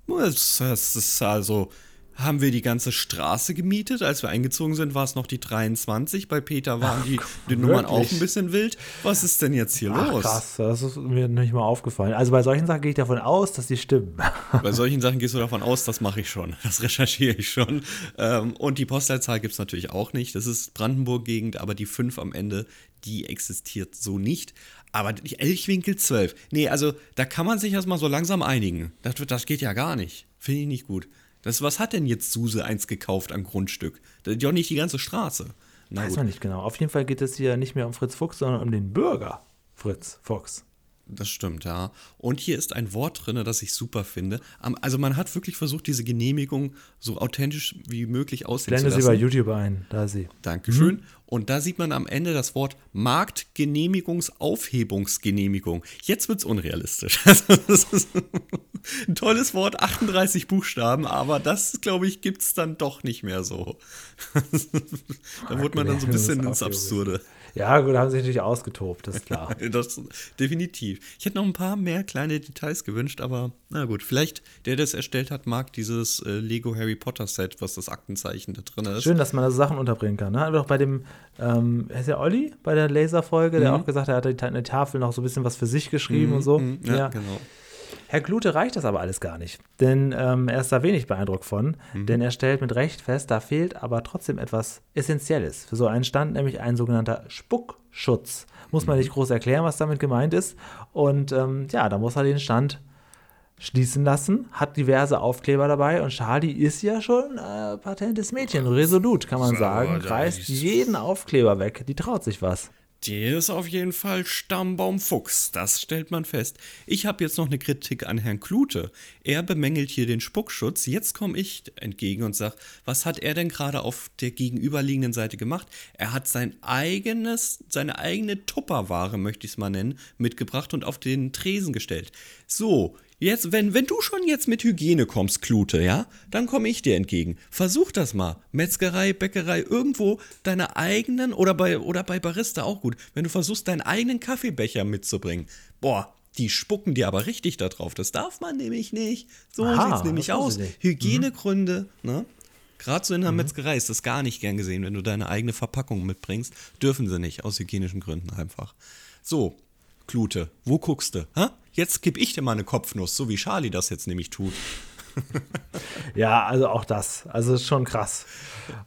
Das, das ist also. Haben wir die ganze Straße gemietet? Als wir eingezogen sind, war es noch die 23. Bei Peter waren die, die Nummern auch ein bisschen wild. Was ist denn jetzt hier Ach, los? krass, das ist mir nicht mal aufgefallen. Also bei solchen Sachen gehe ich davon aus, dass die stimmen. Bei solchen Sachen gehst du davon aus, das mache ich schon. Das recherchiere ich schon. Ähm, und die Postleitzahl gibt es natürlich auch nicht. Das ist Brandenburg-Gegend, aber die 5 am Ende, die existiert so nicht. Aber die Elchwinkel 12. Nee, also da kann man sich erstmal so langsam einigen. Das, das geht ja gar nicht. Finde ich nicht gut. Das, was hat denn jetzt Suse eins gekauft am Grundstück? Das ist ja auch nicht die ganze Straße. Na Weiß man nicht genau. Auf jeden Fall geht es hier nicht mehr um Fritz Fuchs, sondern um den Bürger Fritz Fuchs. das stimmt, ja. Und hier ist ein Wort drin, das ich super finde. Also man hat wirklich versucht, diese Genehmigung so authentisch wie möglich Blende zu sie lassen. bei YouTube ein, da sie. Dankeschön. Und da sieht man am Ende das Wort Marktgenehmigungsaufhebungsgenehmigung. Jetzt wird's unrealistisch. Also das ist ein tolles Wort, 38 Buchstaben, aber das, glaube ich, gibt's dann doch nicht mehr so. da wurde man dann so ein bisschen ins Absurde. Ja, gut, da haben sie sich natürlich ausgetobt, das ist klar. Das, definitiv. Ich hätte noch ein paar mehr kleine Details gewünscht, aber na gut, vielleicht der, der es erstellt hat, mag dieses äh, Lego Harry Potter Set, was das Aktenzeichen da drin ist. Schön, dass man da Sachen unterbringen kann. Ne? Doch bei dem, ähm, ist ja Olli bei der Laserfolge, der auch gesagt hat, er hat der Tafel noch so ein bisschen was für sich geschrieben und so. Mhm, ja, genau. Herr Klute reicht das aber alles gar nicht, denn ähm, er ist da wenig beeindruckt von, Mhm. denn er stellt mit Recht fest, da fehlt aber trotzdem etwas Essentielles für so einen Stand, nämlich ein sogenannter Spuckschutz. Muss Mhm. man nicht groß erklären, was damit gemeint ist. Und ähm, ja, da muss er den Stand schließen lassen, hat diverse Aufkleber dabei und Charlie ist ja schon äh, patentes Mädchen, resolut kann man sagen, reißt jeden Aufkleber weg, die traut sich was. Der ist auf jeden Fall Stammbaum Fuchs, das stellt man fest. Ich habe jetzt noch eine Kritik an Herrn Klute. Er bemängelt hier den Spuckschutz. Jetzt komme ich entgegen und sage, was hat er denn gerade auf der gegenüberliegenden Seite gemacht? Er hat sein eigenes, seine eigene Tupperware, möchte ich es mal nennen, mitgebracht und auf den Tresen gestellt. So, Jetzt, wenn, wenn du schon jetzt mit Hygiene kommst, Klute, ja, dann komme ich dir entgegen. Versuch das mal. Metzgerei, Bäckerei, irgendwo deine eigenen oder bei, oder bei Barista auch gut. Wenn du versuchst, deinen eigenen Kaffeebecher mitzubringen. Boah, die spucken dir aber richtig da drauf. Das darf man nämlich nicht. So Aha, sieht's nämlich aus. Hygienegründe, ne? Gerade so in der Metzgerei ist das gar nicht gern gesehen, wenn du deine eigene Verpackung mitbringst. Dürfen sie nicht, aus hygienischen Gründen einfach. So, Klute, wo guckst du? Ha? Jetzt geb ich dir mal eine Kopfnuss, so wie Charlie das jetzt nämlich tut. Ja, also auch das. Also ist schon krass.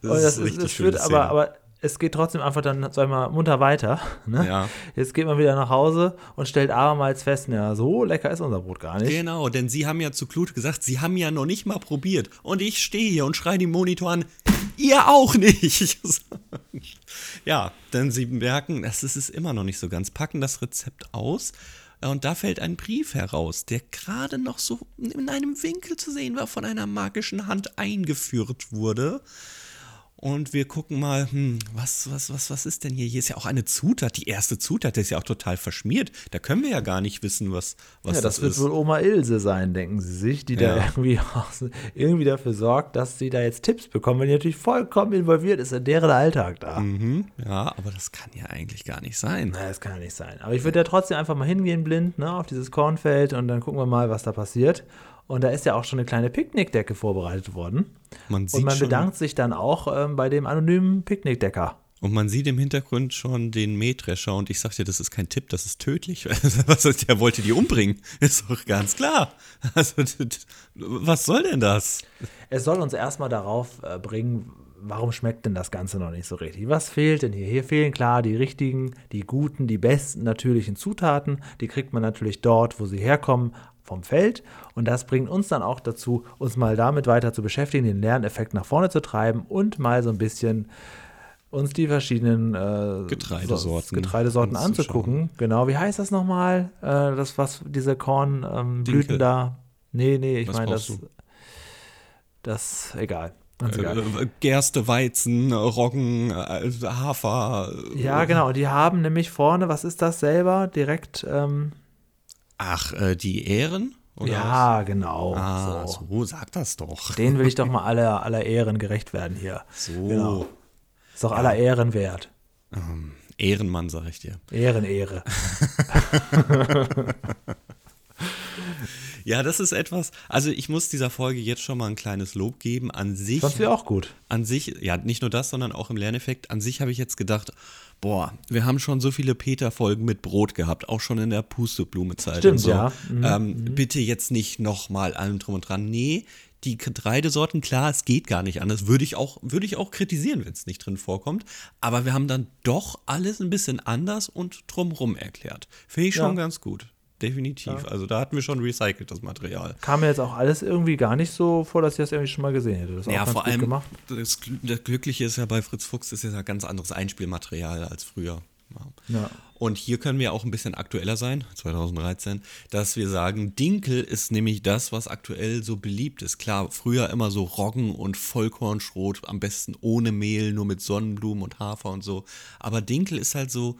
Das Und ist das, eine richtig Szene. aber, aber es geht trotzdem einfach dann, sag ich mal, munter weiter. Ne? Ja. Jetzt geht man wieder nach Hause und stellt abermals fest, ja, so lecker ist unser Brot gar nicht. Genau, denn sie haben ja zu Klute gesagt, sie haben ja noch nicht mal probiert. Und ich stehe hier und schreie die Monitor an, ihr auch nicht. ja, denn sie merken, das ist es immer noch nicht so ganz, packen das Rezept aus. Und da fällt ein Brief heraus, der gerade noch so in einem Winkel zu sehen war, von einer magischen Hand eingeführt wurde. Und wir gucken mal, hm, was, was, was, was ist denn hier? Hier ist ja auch eine Zutat, die erste Zutat, die ist ja auch total verschmiert. Da können wir ja gar nicht wissen, was, was ja, das, das wird ist. wohl Oma Ilse sein, denken sie sich, die da Ja. irgendwie, irgendwie dafür sorgt, dass sie da jetzt Tipps bekommen, weil die natürlich vollkommen involviert ist in deren Alltag da. Mhm, ja, aber das kann ja eigentlich gar nicht sein. Na, das kann ja nicht sein. Aber ich würde ja trotzdem einfach mal hingehen blind, ne, auf dieses Kornfeld und dann gucken wir mal, was da passiert. Und da ist ja auch schon eine kleine Picknickdecke vorbereitet worden. Man sieht Und man bedankt sich dann auch ähm, bei dem anonymen Picknickdecker. Und man sieht im Hintergrund schon den Mähdrescher und ich sag dir, das ist kein Tipp, das ist tödlich. Was ist, der wollte die umbringen. Ist doch ganz klar. Also, was soll denn das? Es soll uns erstmal darauf äh, bringen, warum schmeckt denn das Ganze noch nicht so richtig? Was fehlt denn hier? Hier fehlen klar die richtigen, die guten, die besten natürlichen Zutaten. Die kriegt man natürlich dort, wo sie herkommen, vom Feld. Und das bringt uns dann auch dazu, uns mal damit weiter zu beschäftigen, den Lerneffekt nach vorne zu treiben und mal so ein bisschen uns die verschiedenen äh, Getreidesorten so- Getreidesorten anzugucken. Genau, wie heißt das nochmal? Äh, das, was diese Kornblüten ähm, da. Nee, nee, ich meine das. du? Das, egal. Ganz egal. Äh, Gerste, Weizen, Roggen, äh, Hafer. äh, Ja, genau. Die haben nämlich vorne, was ist das selber? Direkt, ähm, Ach, äh, die Ähren? Oder ja, genau. was? Ah, so. so. sag das doch. Den will ich doch mal aller, aller Ehren gerecht werden hier. So. Genau. Ist doch aller Ehren wert. Ähm, Ehrenmann, sag ich dir. Ehren, Ehre. Ja, das ist etwas. Also, ich muss dieser Folge jetzt schon mal ein kleines Lob geben. An sich. Fandst du auch gut. an sich, ja, nicht nur das, sondern auch im Lerneffekt, an sich habe ich jetzt gedacht, boah, wir haben schon so viele Peter-Folgen mit Brot gehabt, auch schon in der Pusteblume-Zeit. Stimmt, und so. ja. Mhm, ähm, Bitte jetzt nicht nochmal allem drum und dran. Nee, die Getreidesorten, klar, es geht gar nicht anders. Würde ich auch, würde ich auch kritisieren, wenn es nicht drin vorkommt. Aber wir haben dann doch alles ein bisschen anders und drumrum erklärt. Finde ich schon Ja. ganz gut. Definitiv. Also da hatten wir schon recycelt, das Material. Kam mir jetzt auch alles irgendwie gar nicht so vor, dass ich das irgendwie schon mal gesehen hätte. Das Ja, vor allem, gemacht. das, das Glückliche ist ja bei Fritz Fuchs, ist ja ganz anderes Einspielmaterial als früher. Ja. Ja. Und hier können wir auch ein bisschen aktueller sein, 2013, dass wir sagen, Dinkel ist nämlich das, was aktuell so beliebt ist. Klar, früher immer so Roggen und Vollkornschrot, am besten ohne Mehl, nur mit Sonnenblumen und Hafer und so. Aber Dinkel ist halt so,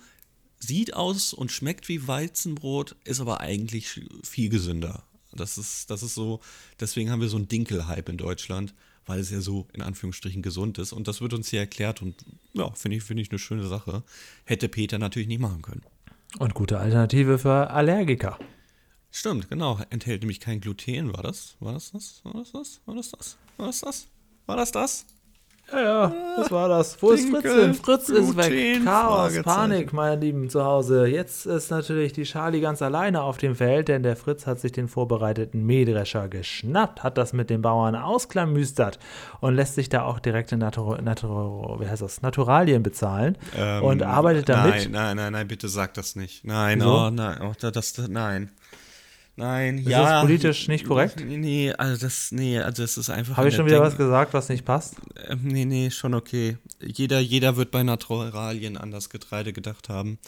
sieht aus und schmeckt wie Weizenbrot, ist aber eigentlich viel gesünder. Das ist, das ist so, deswegen haben wir so einen Dinkel-Hype in Deutschland, weil es ja so in Anführungsstrichen gesund ist. Und das wird uns hier erklärt und ja, finde ich, finde ich eine schöne Sache. Hätte Peter natürlich nicht machen können. Und gute Alternative für Allergiker. Stimmt, genau. Enthält nämlich kein Gluten. War das? War das das? War das das? War das das? War das das? War das das? Ja, ja, das war das. Wo ist Fritz Dinkel, denn? Fritz ist weg. Chaos. Panik, meine Lieben, zu Hause. Jetzt ist natürlich die Charlie ganz alleine auf dem Feld, denn der Fritz hat sich den vorbereiteten Mähdrescher geschnappt, hat das mit den Bauern ausklamüstert und lässt sich da auch direkt in Natur, Natur, wie heißt das? Naturalien bezahlen und arbeitet damit. Ähm, Nein, nein, nein, nein, bitte sag das nicht. Nein, oh, nein, oh, das, das, nein. Nein, Ist ja. das politisch nicht korrekt? Nee, also das, nee, also das ist einfach. Habe ich schon der wieder Denk- was gesagt, was nicht passt? Ähm, nee, nee, schon okay. Jeder, jeder wird bei Naturalien an das Getreide gedacht haben.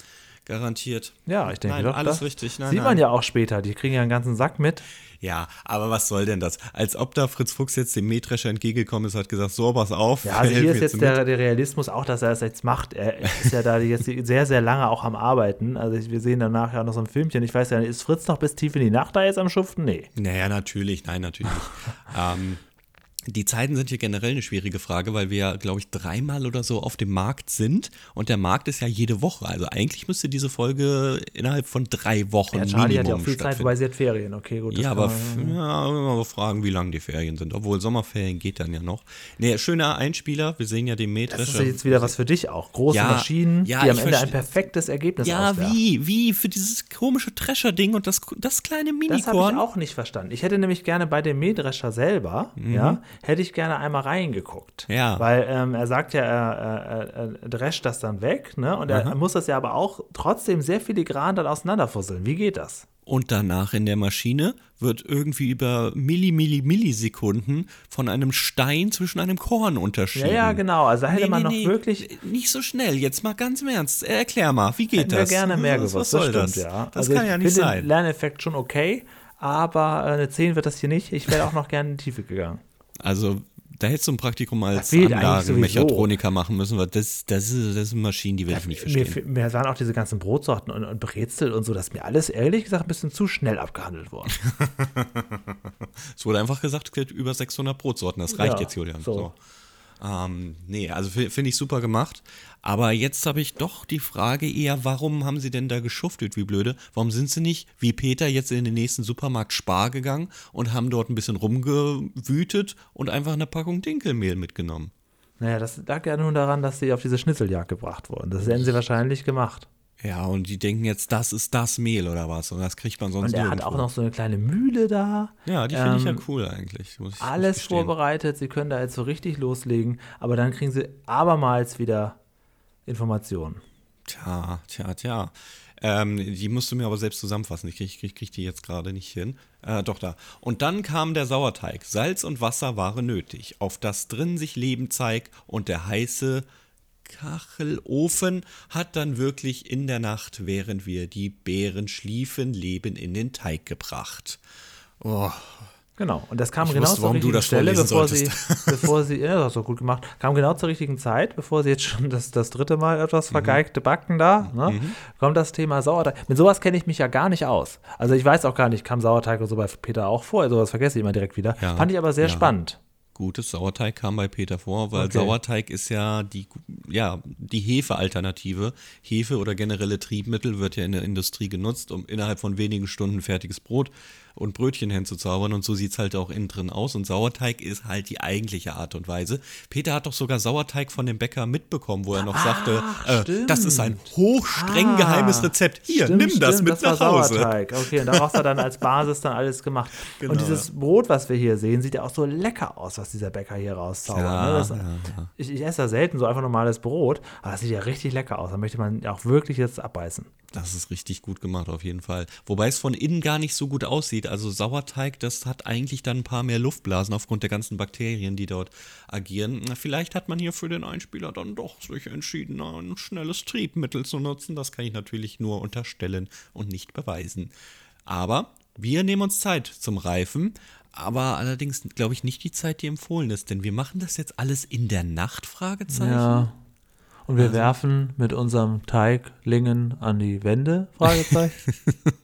Garantiert. Ja, ich denke Nein, doch. alles das richtig. Nein, sieht nein. man ja auch später. Die kriegen ja einen ganzen Sack mit. Ja, aber was soll denn das? Als ob da Fritz Fuchs jetzt dem Mähdrescher entgegengekommen ist, hat gesagt, so, pass auf. Ja, also hier ist jetzt der, der Realismus auch, dass er es jetzt macht. Er ist ja da jetzt sehr, sehr lange auch am Arbeiten. Also wir sehen danach ja noch so ein Filmchen. Ich weiß ja, ist Fritz noch bis tief in die Nacht da jetzt am Schuften? Nee. Naja, natürlich, nein, natürlich nicht. ähm, die Zeiten sind hier generell eine schwierige Frage, weil wir ja, glaube ich, dreimal oder so auf dem Markt sind und der Markt ist ja jede Woche. Also eigentlich müsste diese Folge innerhalb von drei Wochen Ja, Charlie Minimum hat ja auch viel Zeit, wobei sie hat Ferien. Okay, gut. das Ja, aber man- ja, immer fragen, wie lang die Ferien sind. Obwohl Sommerferien geht dann ja noch. Nee, schöner Einspieler. Wir sehen ja den das Mähdrescher. ist jetzt wieder was für dich auch. Große Ja, Maschinen, ja, die am Ende ein perfektes Ergebnis Ja, auswerfen. wie? Wie? Für dieses komische Drescher-Ding und das, das kleine Das habe ich Minikorn? auch nicht verstanden. Ich hätte nämlich gerne bei dem Mähdrescher selber, ja, hätte ich gerne einmal reingeguckt. Ja. Weil ähm, er sagt ja, er, er, er, er drescht das dann weg, ne? Und er muss das ja aber auch trotzdem sehr filigran dann auseinanderfusseln. Wie geht das? Und danach in der Maschine wird irgendwie über Milli, Milli, Millisekunden von einem Stein zwischen einem Korn Ja, unterschieden. ja, genau. Also da hätte Nee, man nee, noch nee. wirklich. Nicht so schnell, jetzt mal ganz im Ernst. Erklär mal, wie geht Hätten das? gerne mehr gewusst. Was soll das das? stimmt, ja. Das also kann ich ja nicht sein. den Lerneffekt schon okay, aber äh, eine 10 wird das hier nicht. Ich wäre auch noch gerne in die Tiefe gegangen. Also, Da hättest du ein Praktikum als Anlagenmechatroniker machen müssen, weil das, das, ist, das sind Maschinen, die werde ich nicht Mir, verstehen. mir waren auch diese ganzen Brotsorten und, und Brezel und so, das ist mir alles ehrlich gesagt ein bisschen zu schnell abgehandelt worden. Es wurde einfach gesagt, es gibt über 600 Brotsorten. Das reicht Ja, jetzt, Julian. so. So. Ähm, nee, also fi- finde ich super gemacht. Aber jetzt habe ich doch die Frage eher, warum haben sie denn da geschuftet, wie blöde? Warum sind sie nicht, wie Peter, jetzt in den nächsten Supermarkt Spar gegangen und haben dort ein bisschen rumgewütet und einfach eine Packung Dinkelmehl mitgenommen? Naja, das lag ja nun daran, dass sie auf diese Schnitzeljagd gebracht wurden. Das hätten sie wahrscheinlich gemacht. Ja, und die denken jetzt, das ist das Mehl oder was? Und das kriegt man sonst Und er hat auch noch so eine kleine Mühle da. Ja, die finde ich ja Ähm, cool eigentlich. Ich, Alles vorbereitet, sie können da jetzt so richtig loslegen, aber dann kriegen sie abermals wieder Informationen. Tja, tja, tja. Ähm, die musst du mir aber selbst zusammenfassen. Ich krieg, krieg, krieg die jetzt gerade nicht hin. Äh, doch da. Und dann kam der Sauerteig. Salz und Wasser waren nötig. Auf das drin sich Leben zeig und der heiße Kachelofen hat dann wirklich in der Nacht, während wir die Beeren schliefen, Leben in den Teig gebracht. Oh, Genau, und das kam Ich genau wusste, zur richtigen Stelle, bevor sie, bevor sie, ja, das hast du gut gemacht, kam genau zur richtigen Zeit, bevor sie jetzt schon das, das dritte Mal Mhm. etwas vergeigte Backen da, ne, kommt das Thema Sauerteig. Mit sowas kenne ich mich ja gar nicht aus. Also ich weiß auch gar nicht, kam Sauerteig und so bei Peter auch vor, sowas vergesse ich immer direkt wieder. Ja, Fand ich aber sehr ja. spannend. Gutes Sauerteig kam bei Peter vor, weil Okay. Sauerteig ist ja die, ja, die Hefe-Alternative. Hefe oder generelle Triebmittel wird ja in der Industrie genutzt, um innerhalb von wenigen Stunden fertiges Brot und Brötchen hinzuzaubern. Und so sieht es halt auch innen drin aus. Und Sauerteig ist halt die eigentliche Art und Weise. Peter hat doch sogar Sauerteig von dem Bäcker mitbekommen, wo er noch sagte, äh, das ist ein hochstreng Ah, geheimes Rezept. Hier, Stimmt, nimm das stimmt, mit das nach Hause. Sauerteig. Okay, und daraus hat er dann als Basis dann alles gemacht. Genau, und dieses Brot, was wir hier sehen, sieht ja auch so lecker aus, was dieser Bäcker hier rauszaubert. Ja, ne? das, ja, ja. Ich, ich esse ja selten so einfach normales Brot, aber das sieht ja richtig lecker aus. Da möchte man auch wirklich jetzt abbeißen. Das ist richtig gut gemacht, auf jeden Fall. Wobei es von innen gar nicht so gut aussieht. Also Sauerteig, das hat eigentlich dann ein paar mehr Luftblasen aufgrund der ganzen Bakterien, die dort agieren. Na, Vielleicht hat man hier für den Einspieler dann doch sich entschieden, ein schnelles Triebmittel zu nutzen. Das kann ich natürlich nur unterstellen und nicht beweisen. Aber wir nehmen uns Zeit zum Reifen. Aber allerdings glaube ich nicht die Zeit, die empfohlen ist, denn wir machen das jetzt alles in der Nacht, Fragezeichen. Ja. Und wir Also werfen mit unserem Teig Lingen an die Wände? Fragezeichen.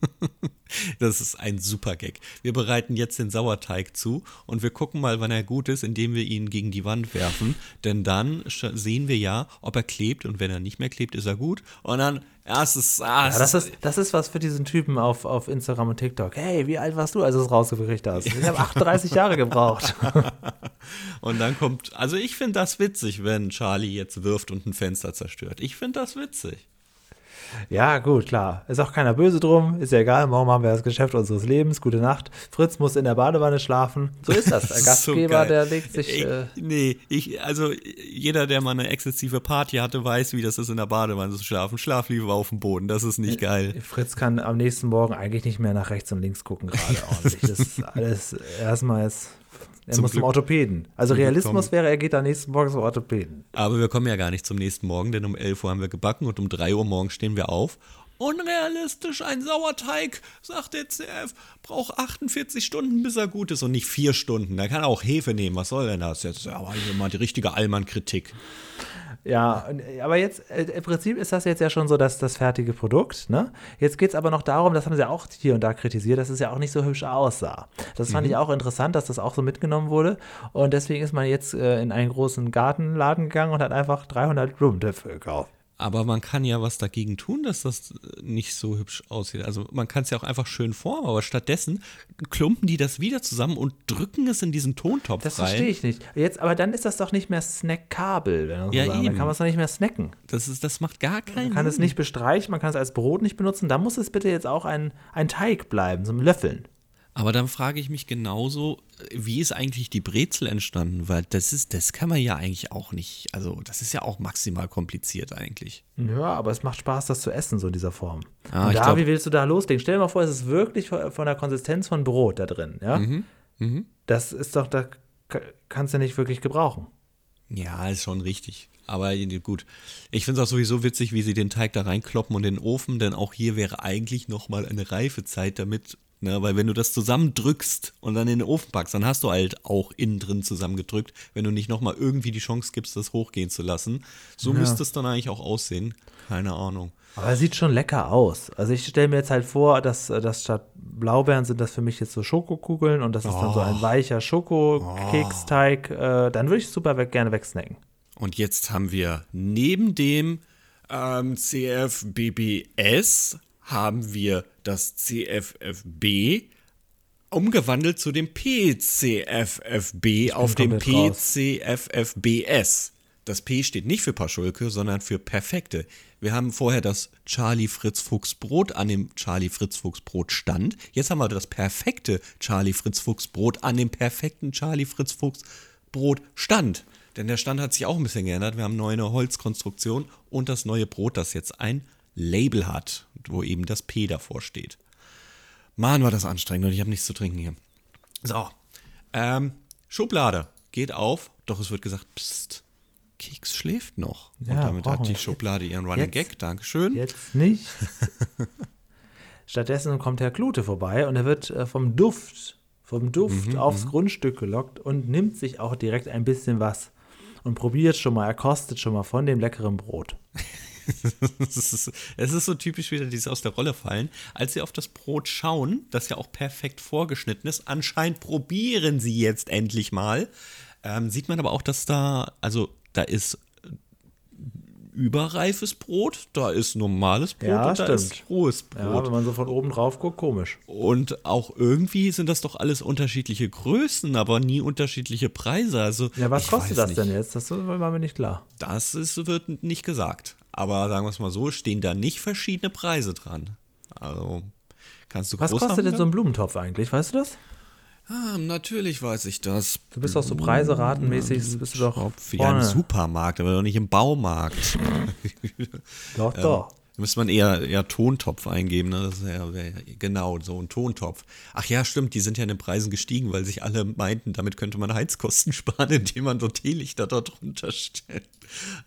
Das ist ein super Gag. Wir bereiten jetzt den Sauerteig zu und wir gucken mal, wann er gut ist, indem wir ihn gegen die Wand werfen. Denn dann sehen wir ja, ob er klebt und wenn er nicht mehr klebt, ist er gut. Und dann, ja, es ist, ah, es Ja, das, ist, das ist was für diesen Typen auf, auf Instagram und TikTok. Hey, wie alt warst du, als du es rausgekriegt hast? Ich habe 38 Jahre gebraucht. Und dann kommt, also ich finde das witzig, wenn Charlie jetzt wirft und ein Fenster zerstört. Ich finde das witzig. Ja, gut, klar. Ist auch keiner böse drum. Ist ja egal. Morgen haben wir das Geschäft unseres Lebens. Gute Nacht. Fritz muss in der Badewanne schlafen. So ist das. Der Gastgeber, geil. der legt sich. Ich, Äh, nee, ich, also jeder, der mal eine exzessive Party hatte, weiß, wie das ist, in der Badewanne zu schlafen. Schlaf lieber auf dem Boden, das ist nicht geil. Fritz kann am nächsten Morgen eigentlich nicht mehr nach rechts und links gucken, gerade ordentlich. Das ist alles erstmal ist. Er muss zum Orthopäden. Also Realismus wäre, er geht am nächsten Morgen zum Orthopäden. Aber wir kommen ja gar nicht zum nächsten Morgen, denn um 11 Uhr haben wir gebacken und um 3 Uhr morgens stehen wir auf. Unrealistisch, ein Sauerteig, sagt der CF, braucht 48 Stunden, bis er gut ist und nicht 4 Stunden. Da kann er auch Hefe nehmen, was soll denn das jetzt? Aber hier mal die richtige Allmann-Kritik. Ja, aber jetzt, äh, im Prinzip ist das jetzt ja schon so das, das fertige Produkt. Ne? Jetzt geht es aber noch darum, das haben sie auch hier und da kritisiert, dass es ja auch nicht so hübsch aussah. Das fand ich auch interessant, dass das auch so mitgenommen wurde. Und deswegen ist man jetzt äh, in einen großen Gartenladen gegangen und hat einfach 300 Blumentöpfe gekauft. Aber man kann ja was dagegen tun, dass das nicht so hübsch aussieht. Also man kann es ja auch einfach schön formen, aber stattdessen klumpen die das wieder zusammen und drücken es in diesen Tontopf Das rein. verstehe ich nicht. Jetzt, aber dann ist das doch nicht mehr snackabel, wenn man so Ja, sagen. Dann eben. kann man es doch nicht mehr snacken. Das, ist, das macht gar keinen Man kann es Sinn. nicht bestreichen, man kann es als Brot nicht benutzen. Da muss es bitte jetzt auch ein, ein Teig bleiben, so ein Löffeln. Aber dann frage ich mich genauso, wie ist eigentlich die Brezel entstanden? Weil das ist, das kann man ja eigentlich auch nicht. Also, das ist ja auch maximal kompliziert eigentlich. Ja, aber es macht Spaß, das zu essen, so in dieser Form. Ah, und da, glaub- wie willst du da loslegen? Stell dir mal vor, es ist wirklich von der Konsistenz von Brot da drin, ja? Mhm, Das ist doch, da ka- kannst du nicht wirklich gebrauchen. Ja, ist schon richtig. Aber gut. Ich finde es auch sowieso witzig, wie sie den Teig da reinkloppen und den Ofen, denn auch hier wäre eigentlich nochmal eine Reifezeit, damit Ne, weil wenn du das zusammendrückst und dann in den Ofen packst, dann hast du halt auch innen drin zusammengedrückt, wenn du nicht nochmal irgendwie die Chance gibst, das hochgehen zu lassen. So Ja. müsste es dann eigentlich auch aussehen. Keine Ahnung. Aber es sieht schon lecker aus. Also ich stelle mir jetzt halt vor, dass, äh, dass statt Blaubeeren sind das für mich jetzt so Schokokugeln und das ist dann so ein weicher Schokokeksteig. Äh, dann würde ich super weg, gerne wegsnacken. Und jetzt haben wir neben dem ähm, CFBBS haben wir das CFFB umgewandelt zu dem PCFFB auf dem. PCFFBS. Das P steht nicht für Paschulke, sondern für Perfekte. Wir haben vorher das Charlie Fritz Fuchs Brot an dem Charlie Fritz Fuchs Brot stand. Jetzt haben wir das perfekte Charlie Fritz Fuchs Brot an dem perfekten Charlie Fritz Fuchs Brot stand. Denn der Stand hat sich auch ein bisschen geändert. Wir haben eine neue Holzkonstruktion und das neue Brot, das jetzt ein Label hat, wo eben das P davor steht. Mann, war das anstrengend und ich habe nichts zu trinken hier. So, ähm, Schublade geht auf, doch es wird gesagt, pst, Keks schläft noch. und Ja, damit brauchen hat die. Schublade ihren Running Jetzt- Gag, Dankeschön. Jetzt nicht. Stattdessen kommt Herr Klute vorbei und er wird äh, vom Duft, vom Duft aufs Grundstück gelockt und nimmt sich auch direkt ein bisschen was und probiert schon mal, er kostet schon mal von dem leckeren Brot. Es ist, so typisch wieder dieses aus der Rolle fallen. Als sie auf das Brot schauen, das ja auch perfekt vorgeschnitten ist, anscheinend probieren sie jetzt endlich mal. Ähm, sieht man aber auch, dass da, also da ist überreifes Brot, da ist normales Brot Ja, und da ist rohes Ja, Brot. wenn man so von oben drauf guckt, komisch. und auch irgendwie sind das doch alles unterschiedliche Größen, aber nie unterschiedliche Preise. Also, Ja, was kostet das nicht. denn jetzt? Das war mir nicht klar. Das ist, wird nicht gesagt. Aber sagen wir es mal so, stehen da nicht verschiedene Preise dran. Also kannst du Was kostet denn so ein Blumentopf eigentlich? Weißt du das? Ah, natürlich weiß ich das. Du bist auch so preiseratenmäßig, bist du doch Topf, ja, im vorne. Supermarkt, aber doch nicht im Baumarkt. Doch, doch. Da müsste man eher, eher Tontopf eingeben, ne? Das ja, genau, so ein Tontopf. Ach ja, stimmt, die sind ja in den Preisen gestiegen, weil sich alle meinten, damit könnte man Heizkosten sparen, indem man so Teelichter dort drunter stellt.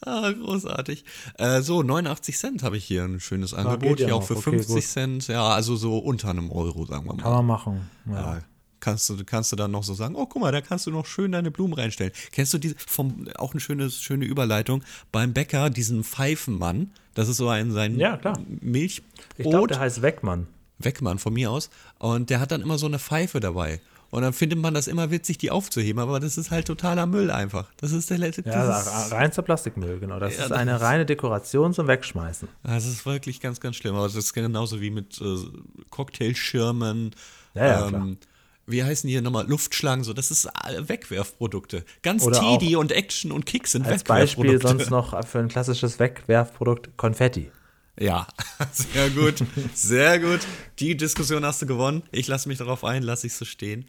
Ah, großartig. Äh, so, 89 Cent habe ich hier ein schönes Angebot. ja Hier auch für Okay, 50 gut. Cent. Ja, also so unter einem Euro, sagen wir mal. Kann man machen. Ja. Ja, kannst du, kannst du dann noch so sagen, oh, guck mal, da kannst du noch schön deine Blumen reinstellen. Kennst du diese, vom, auch eine schöne, schöne Überleitung, beim Bäcker, diesen Pfeifenmann, das ist so ein, sein Ja, klar. Milchbrot, Ich glaube, der heißt Wegmann. Wegmann von mir aus, und der hat dann immer so eine Pfeife dabei. Und dann findet man das immer witzig, die aufzuheben, aber das ist halt totaler Müll einfach. Das ist der letzte. Ja, das, das reinster Plastikmüll, genau. Das Ja, ist das eine ist- reine Dekoration zum Wegschmeißen. das ist wirklich ganz, ganz schlimm. Aber das ist genauso wie mit äh, Cocktailschirmen. Ja, ja, klar. Wie heißen die hier nochmal? Luftschlangen, so. Das ist Wegwerfprodukte. Ganz Oder Tidy und Action und Kick sind Als Beispiel Wegwerfprodukte. sonst noch für ein klassisches Wegwerfprodukt Konfetti. Ja, sehr gut. Sehr gut. Die Diskussion hast du gewonnen. Ich lasse mich darauf ein, lasse ich so stehen.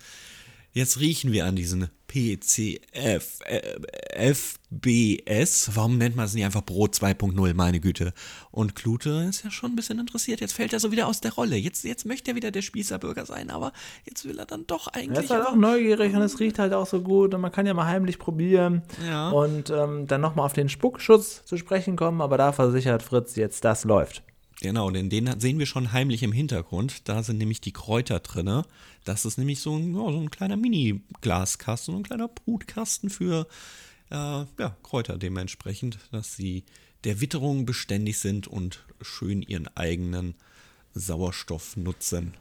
Jetzt riechen wir an diesen PCF, äh, FBS. Warum nennt man es nicht einfach Brot 2.0, meine Güte? Und Klute ist ja schon ein bisschen interessiert. Jetzt fällt er so wieder aus der Rolle. Jetzt, jetzt möchte er wieder der Spießerbürger sein, aber jetzt will er dann doch Er eigentlich. ist halt auch neugierig und es riecht halt auch so gut und man kann ja mal heimlich probieren Ja. und ähm, dann nochmal auf den Spuckschutz zu sprechen kommen, aber da versichert Fritz jetzt, das läuft. Genau, denn den sehen wir schon heimlich im Hintergrund. Da sind nämlich die Kräuter drinne. Das ist nämlich so ein, ja, so ein kleiner Mini-Glaskasten, so ein kleiner Brutkasten für äh, ja, Kräuter dementsprechend, dass sie der Witterung beständig sind und schön ihren eigenen Sauerstoff nutzen.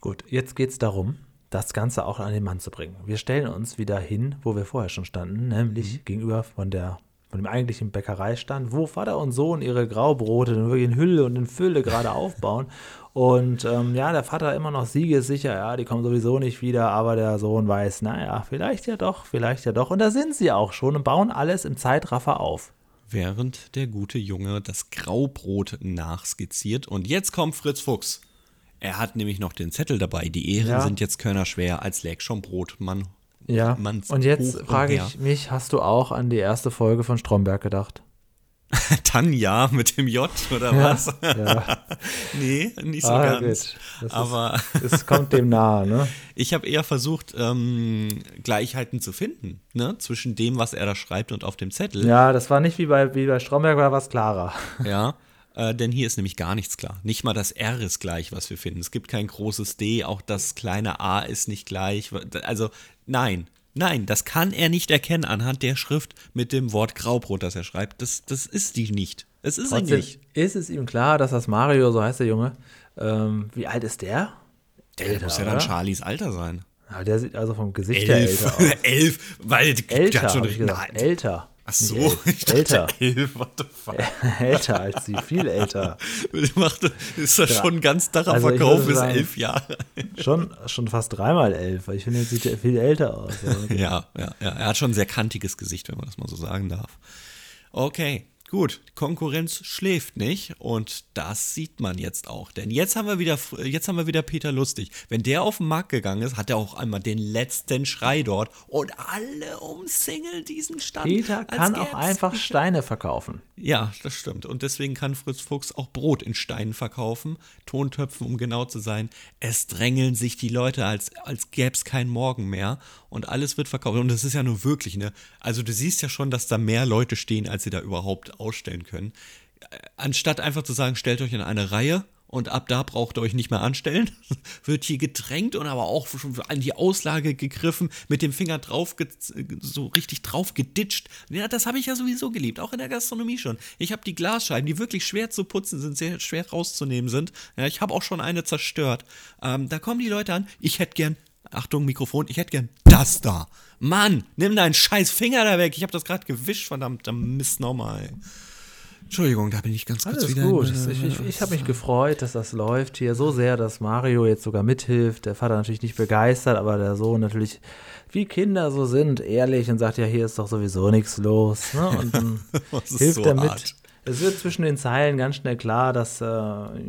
Gut, jetzt geht es darum, das Ganze auch an den Mann zu bringen. Wir stellen uns wieder hin, wo wir vorher schon standen, nämlich gegenüber von der von dem eigentlichen Bäckereistand, wo Vater und Sohn ihre Graubrote in wirklich in Hülle und in Fülle gerade aufbauen. Und ähm, ja, der Vater immer noch siegessicher, ja, die kommen sowieso nicht wieder, aber der Sohn weiß, naja, vielleicht ja doch, vielleicht ja doch. Und da sind sie auch schon und bauen alles im Zeitraffer auf. Während der gute Junge das Graubrot nachskizziert. Und jetzt kommt Fritz Fuchs. Er hat nämlich noch den Zettel dabei. Die Ehren Ja. sind jetzt körnerschwer, als läg schon Brot. Man Ja, man's und jetzt frage ich mich, hast du auch an die erste Folge von Stromberg gedacht? Tanja mit dem J oder Ja, was? ja. nee, nicht so Ah, ganz. Das ist- Aber Es kommt dem nahe, ne? ich habe eher versucht, ähm, Gleichheiten zu finden, ne? Zwischen dem, was er da schreibt und auf dem Zettel. Ja, das war nicht wie bei, wie bei Stromberg, war was klarer. Ja. Äh, denn hier ist nämlich gar nichts klar. Nicht mal das R ist gleich, was wir finden. Es gibt kein großes D, auch das kleine A ist nicht gleich. Also nein, nein, das kann er nicht erkennen anhand der Schrift mit dem Wort Graubrot, das er schreibt. Das, das ist die nicht. Es ist Trotzdem nicht. ist es ihm klar, dass das Mario, so heißt der Junge, ähm, wie alt ist der? Der Älter, muss ja dann oder? Charlies Alter sein. Ja, der sieht also vom Gesicht her Elf. älter aus. Elf, weil der Älter, hat schon. Nein. älter. Ach so, elf. ich dachte älter. elf, what the fuck. älter als sie, viel älter. Ist das schon ganz daran Also verkauft sagen- elf Jahre. Schon, schon fast dreimal elf, weil ich finde, jetzt sieht er viel älter aus. Ja, ja, ja, er hat schon ein sehr kantiges Gesicht, wenn man das mal so sagen darf. Okay, gut. Konkurrenz schläft nicht und das sieht man jetzt auch. Denn jetzt haben wir wieder, jetzt haben wir wieder Peter Lustig. Wenn der auf den Markt gegangen ist, hat er auch einmal den letzten Schrei dort und alle umsingeln diesen Stand. Peter kann auch einfach Steine verkaufen. Ja, das stimmt. Und deswegen kann Fritz Fuchs auch Brot in Steinen verkaufen, Tontöpfen, um genau zu sein. Es drängeln sich die Leute, als, als gäbe es keinen Morgen mehr. Und alles wird verkauft. Und das ist ja nur wirklich, ne? Also du siehst ja schon, dass da mehr Leute stehen, als sie da überhaupt ausstellen können. Äh, Anstatt einfach zu sagen, stellt euch in eine Reihe und ab da braucht ihr euch nicht mehr anstellen, wird hier gedrängt und aber auch schon an die Auslage gegriffen, mit dem Finger drauf, so richtig drauf geditscht. Ja, das habe ich ja sowieso geliebt, auch in der Gastronomie schon. Ich habe die Glasscheiben, die wirklich schwer zu putzen sind, sehr schwer rauszunehmen sind. Ja, ich habe auch schon eine zerstört. Ähm, da kommen die Leute an, ich hätte gern, Achtung, Mikrofon, ich hätte gern das da. Mann, nimm deinen scheiß Finger da weg. Ich habe das gerade gewischt, verdammt, Mist nochmal. Entschuldigung, da bin ich ganz kurz Alles wieder. gut. in- Ich, ich, ich habe mich gefreut, dass das läuft hier so sehr, dass Mario jetzt sogar mithilft. Der Vater natürlich nicht begeistert, aber der Sohn natürlich, wie Kinder so sind, ehrlich und sagt, ja, hier ist doch sowieso nichts los. Ne? Und dann hilft er mit. Es wird zwischen den Zeilen ganz schnell klar, dass äh,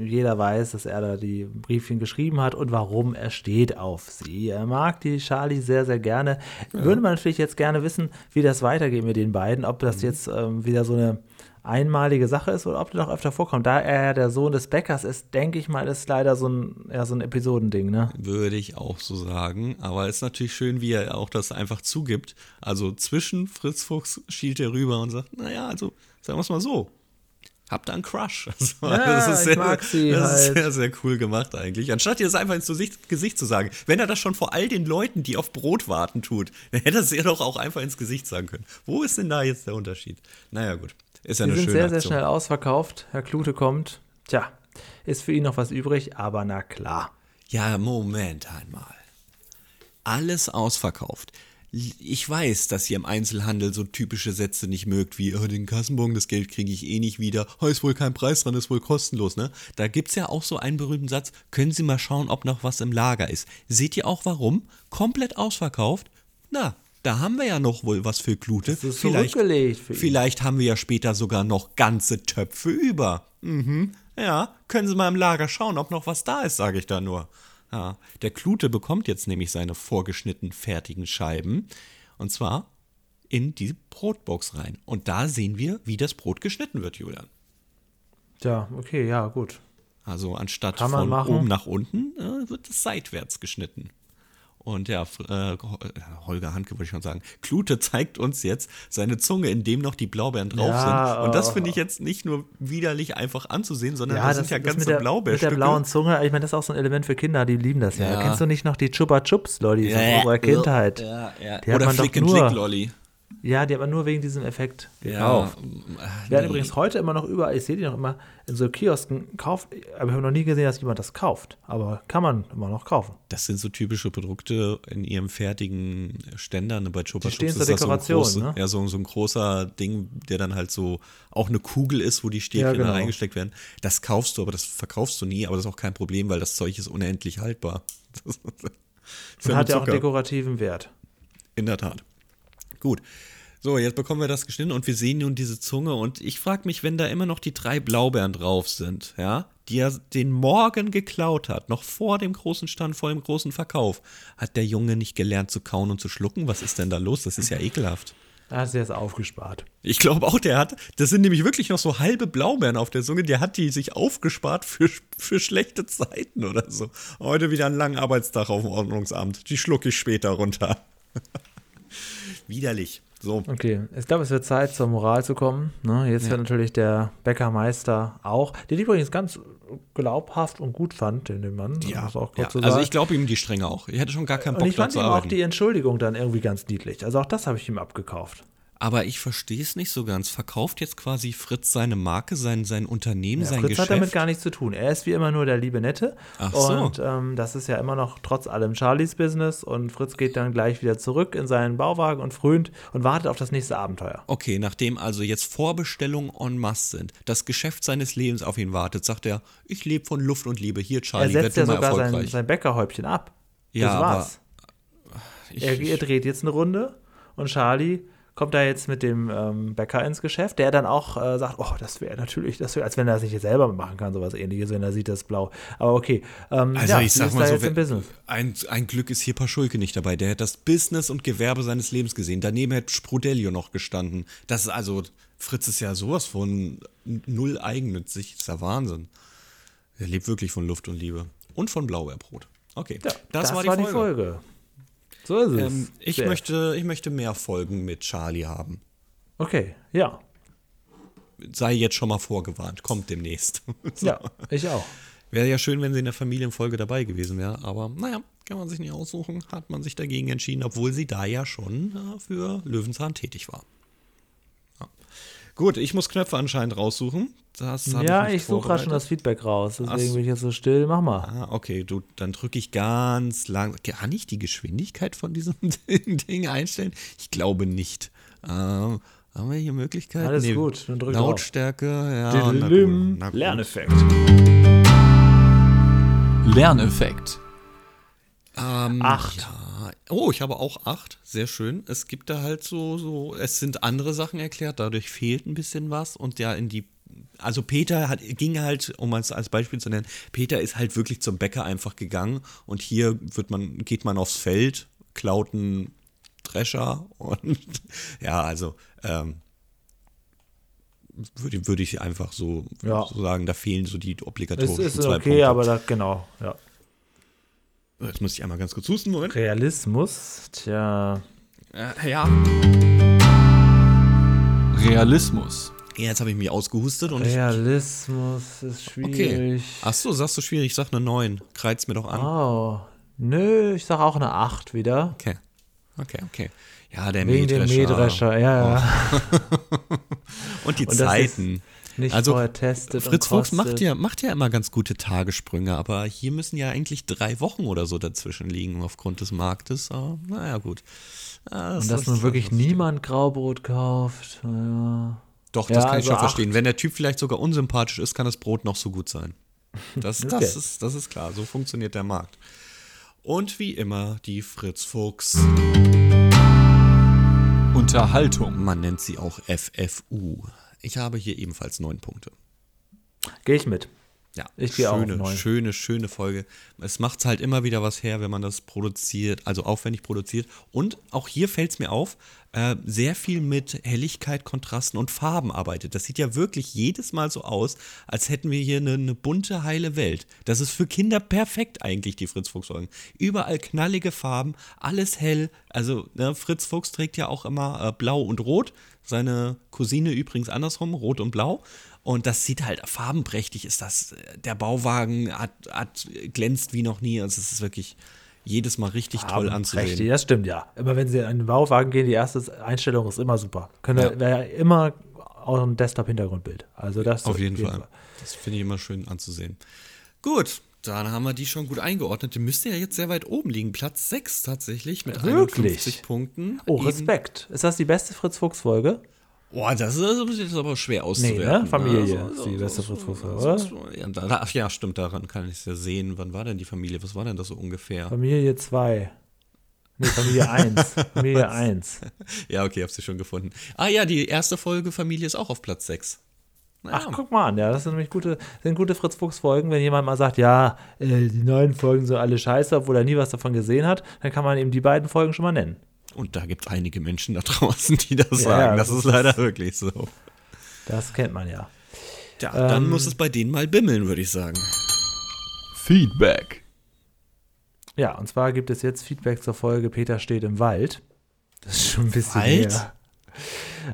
jeder weiß, dass er da die Briefchen geschrieben hat und warum er steht auf sie. Er mag die Charlie sehr, sehr gerne. Würde man natürlich jetzt gerne wissen, wie das weitergeht mit den beiden, ob das Mhm. jetzt ähm, wieder so eine einmalige Sache ist oder ob der noch öfter vorkommt. Da er ja der Sohn des Bäckers ist, denke ich mal, ist leider so ein, ja, so ein Episodending, ne? Würde ich auch so sagen. Aber es ist natürlich schön, wie er auch das einfach zugibt. Also zwischen Fritz Fuchs schielt er rüber und sagt, naja, also sagen wir es mal so. Habt ihr einen Crush? Also, Ja, ich mag sie das ist halt. sehr, sehr cool gemacht eigentlich. Anstatt ihr das einfach ins Gesicht, zu sagen. Wenn er das schon vor all den Leuten, die auf Brot warten, tut, dann hätte er es ihr doch auch einfach ins Gesicht sagen können. Wo ist denn da jetzt der Unterschied? Naja, gut. Ist ja Die eine sind schöne sehr, sehr Aktion. schnell ausverkauft. Herr Klute kommt. Tja, ist für ihn noch was übrig, aber na klar. Ja, Moment einmal. Alles ausverkauft. Ich weiß, dass ihr im Einzelhandel so typische Sätze nicht mögt, wie oh, den Kassenbon, das Geld kriege ich eh nicht wieder, oh, ist wohl kein Preis dran, ist wohl kostenlos, ne? Da gibt's ja auch so einen berühmten Satz, können Sie mal schauen, ob noch was im Lager ist. Seht ihr auch warum? Komplett ausverkauft? Na, da haben wir ja noch wohl was für Klute. Ihn. Vielleicht haben wir ja später sogar noch ganze Töpfe über. Mhm. Ja, können Sie mal im Lager schauen, ob noch was da ist, sage ich da nur. Ja, der Klute bekommt jetzt nämlich seine vorgeschnitten fertigen Scheiben. Und zwar in die Brotbox rein. Und da sehen wir, wie das Brot geschnitten wird, Julian. Tja, okay, ja, gut. Also anstatt von machen. oben nach unten äh, wird es seitwärts geschnitten. Und ja, F- äh, Holger Handke wollte ich schon sagen. Klute zeigt uns jetzt seine Zunge, in dem noch die Blaubeeren drauf Ja, sind. Und das oh. finde ich jetzt nicht nur widerlich einfach anzusehen, sondern Ja, sind ja das ganze mit der, mit der blauen Zunge, ich meine, das ist auch so ein Element für Kinder, die lieben das ja. Ja. Kennst du nicht noch die Chupa Chups, aus Ja, unserer Kindheit? Ja, ja. Die Oder Flick and Flick Lolly. Ja, die man nur wegen diesem Effekt Ja, gekauft. äh, Werden übrigens heute immer noch überall, ich sehe die noch immer in so Kiosken kauft, aber ich habe noch nie gesehen, dass jemand das kauft. Aber kann man immer noch kaufen. Das sind so typische Produkte in ihrem fertigen Ständer. Ne? Bei Chupa Die stehen Chups zur das so ein, Dekoration, große, ne? ja, so, so ein großer Ding, der dann halt so auch eine Kugel ist, wo die Stäbchen Ja, genau. reingesteckt werden. Das kaufst du, aber das verkaufst du nie. Aber das ist auch kein Problem, weil das Zeug ist unendlich haltbar. Das Und ja hat ja auch Zucker. dekorativen Wert. In der Tat. Gut. So, jetzt bekommen wir das geschnitten und wir sehen nun diese Zunge und ich frage mich, wenn da immer noch die drei Blaubeeren drauf sind, ja, die er den Morgen geklaut hat, noch vor dem großen Stand, vor dem großen Verkauf, hat der Junge nicht gelernt zu kauen und zu schlucken? Was ist denn da los? Das ist ja ekelhaft. Da hast du jetzt aufgespart. Ich glaube auch, der hat, das sind nämlich wirklich noch so halbe Blaubeeren auf der Zunge, der hat die sich aufgespart für, für schlechte Zeiten oder so. Heute wieder einen langen Arbeitstag auf dem Ordnungsamt. Die schlucke ich später runter. widerlich. So. Okay, ich glaube, es wird Zeit, zur Moral zu kommen. Ne? Jetzt wird natürlich der Bäckermeister auch, den ich übrigens ganz glaubhaft und gut fand, den, Mann. Ja, das auch kurz ja. also ich glaube ihm die Stränge auch. Ich hätte schon gar keinen Und Bock ich da fand ihm auch die Entschuldigung dann irgendwie ganz niedlich. Also auch das habe ich ihm abgekauft. Aber ich verstehe es nicht so ganz. Verkauft jetzt quasi Fritz seine Marke, sein, sein Unternehmen, Ja, sein Fritz Geschäft? hat damit gar nichts zu tun. Er ist wie immer nur der liebe Nette. Ach so. Und ähm, das ist ja immer noch trotz allem Charlies Business. Und Fritz geht dann gleich wieder zurück in seinen Bauwagen und frönt und wartet auf das nächste Abenteuer. Okay, nachdem also jetzt Vorbestellungen en masse sind, das Geschäft seines Lebens auf ihn wartet, sagt er, ich lebe von Luft und Liebe. Hier, Er Charlie, setzt werd ja sogar sein, sein Bäckerhäubchen ab. Ja, das war's. ich, Er, er dreht jetzt eine Runde und Charlie kommt da jetzt mit dem ähm, Bäcker ins Geschäft, der dann auch äh, sagt, oh, das wäre natürlich, das wäre, als wenn er das nicht selber machen kann, sowas ähnliches, wenn er sieht, das ist blau. Aber okay, ähm, Also ja, ich sag mal so, wenn- ein, ein Glück ist hier Paschulke nicht dabei. Der hat das Business und Gewerbe seines Lebens gesehen. Daneben hätte Sprudelio noch gestanden. Das ist also, Fritz ist ja sowas von null eigennützig. Das ist ja Wahnsinn. Er lebt wirklich von Luft und Liebe. Und von Blaubeerbrot. Okay, Ja, das, war, die, Folge. So ist es. Ähm, ich, Sehr. möchte, ich möchte mehr Folgen mit Charlie haben. Okay, ja. Sei jetzt schon mal vorgewarnt, kommt demnächst. So. Ja, ich auch. Wäre ja schön, wenn sie in der Familienfolge dabei gewesen wäre, aber naja, kann man sich nicht aussuchen, hat man sich dagegen entschieden, obwohl sie da ja schon äh, für Löwenzahn tätig war. Gut, ich muss Knöpfe anscheinend raussuchen. Das Ja, nicht ich suche gerade schon das. Feedback raus, deswegen so. bin ich jetzt so still. Mach mal. Ah, okay, du, dann drücke ich ganz lang. Kann ich die Geschwindigkeit von diesem Ding einstellen? Ich glaube nicht. Ähm, haben wir hier Möglichkeiten? Alles gut, dann drück drauf. Lautstärke, ja. na gut, Diddlim. na gut. Lerneffekt. Lerneffekt. Ähm, Acht. Ja. Oh, ich habe auch acht. Sehr schön. Es gibt da halt so, so, es sind andere Sachen erklärt, dadurch fehlt ein bisschen was und ja in die. Also Peter hat, ging halt, um es als Beispiel zu nennen, Peter ist halt wirklich zum Bäcker einfach gegangen und hier wird man, geht man aufs Feld, klaut einen Drescher und ja, also ähm, würde, würde ich einfach so, Ja. so sagen, da fehlen so die Es obligatorischen ist zwei okay, Punkte. aber da, genau, ja. Jetzt muss ich einmal ganz kurz husten, Moment. Realismus, tja. Äh, ja. Realismus. Ja, jetzt habe ich mich ausgehustet und ich. Realismus ist Okay. schwierig. Ach so, sagst du schwierig, ich sag eine 9. Kreiz mir doch an. Oh. Nö, ich sag auch eine 8 wieder. Okay. Okay, okay. Ja, der Wegen dem Mähdrescher. Mähdrescher, ja, ja. Und die Und Zeiten. Nicht Also, vorher testet Fritz und Fuchs macht ja, macht ja immer ganz gute Tagessprünge, aber hier müssen ja eigentlich drei Wochen oder so dazwischen liegen aufgrund des Marktes. Aber, naja, gut. Ah, Und dass nun wirklich niemand Graubrot kauft. Ja. Doch, Ja, das kann ich also schon acht. verstehen. Wenn der Typ vielleicht sogar unsympathisch ist, kann das Brot noch so gut sein. Das, das, Okay. ist, das ist klar. So funktioniert der Markt. Und wie immer die Fritz Fuchs. Unterhaltung. Man nennt sie auch FFU. Ich habe hier ebenfalls neun Punkte. Gehe ich mit. Ja, Ich gehe auch schöne, neun. schöne, schöne Folge. Es macht halt immer wieder was her, wenn man das produziert, also aufwendig produziert. Und auch hier fällt es mir auf, äh, sehr viel mit Helligkeit, Kontrasten und Farben arbeitet. Das sieht ja wirklich jedes Mal so aus, als hätten wir hier eine, eine bunte, heile Welt. Das ist für Kinder perfekt eigentlich, die Fritz Fuchs-Folgen. Überall knallige Farben, alles hell. Also ne, Fritz Fuchs trägt ja auch immer äh, blau und rot. Seine Cousine übrigens andersrum, rot und blau. Und das sieht halt farbenprächtig, ist das. Der Bauwagen hat, hat glänzt wie noch nie. Also es ist wirklich jedes Mal richtig toll Richtig, anzusehen. das stimmt, ja. Immer wenn sie in den Bauwagen gehen, die erste Einstellung ist immer super. Können Ja. wäre immer auch ein Desktop-Hintergrundbild. Also das Auf jeden Fall. Das finde ich immer schön anzusehen. Gut, dann haben wir die schon gut eingeordnet. Die müsste ja jetzt sehr weit oben liegen. Platz 6 tatsächlich mit Wirklich? 51 Punkten. Oh, Eben- Respekt. Ist das die beste Fritz-Fuchs-Folge? Boah, das ist, das aber schwer Nee, auszuwerten. ne? Familie Ja, ist die beste Fritz so- oder? so- Ja, da, ach ja, stimmt, daran kann ich es ja sehen. Wann war denn die Familie? Was war denn das so ungefähr? Familie 2. Nee, Familie 1. Familie 1. Ja, okay, hab sie schon gefunden. Ah ja, die erste Folge Familie ist auch auf Platz 6. Ach, guck mal an, ja, das sind nämlich gute, sind gute Fritz-Fuchs-Folgen. Wenn jemand mal sagt, ja, äh, die neuen Folgen sind alle scheiße, obwohl er nie was davon gesehen hat, dann kann man eben die beiden Folgen schon mal nennen. Und da gibt es einige Menschen da draußen, die das Ja, sagen. Das das ist leider wirklich so. Das kennt man ja. Ja, dann Ähm, muss es bei denen mal bimmeln, würde ich sagen. Feedback. Ja, und zwar gibt es jetzt Feedback zur Folge Peter steht im Wald. Das ist schon ein bisschen Wald? mehr.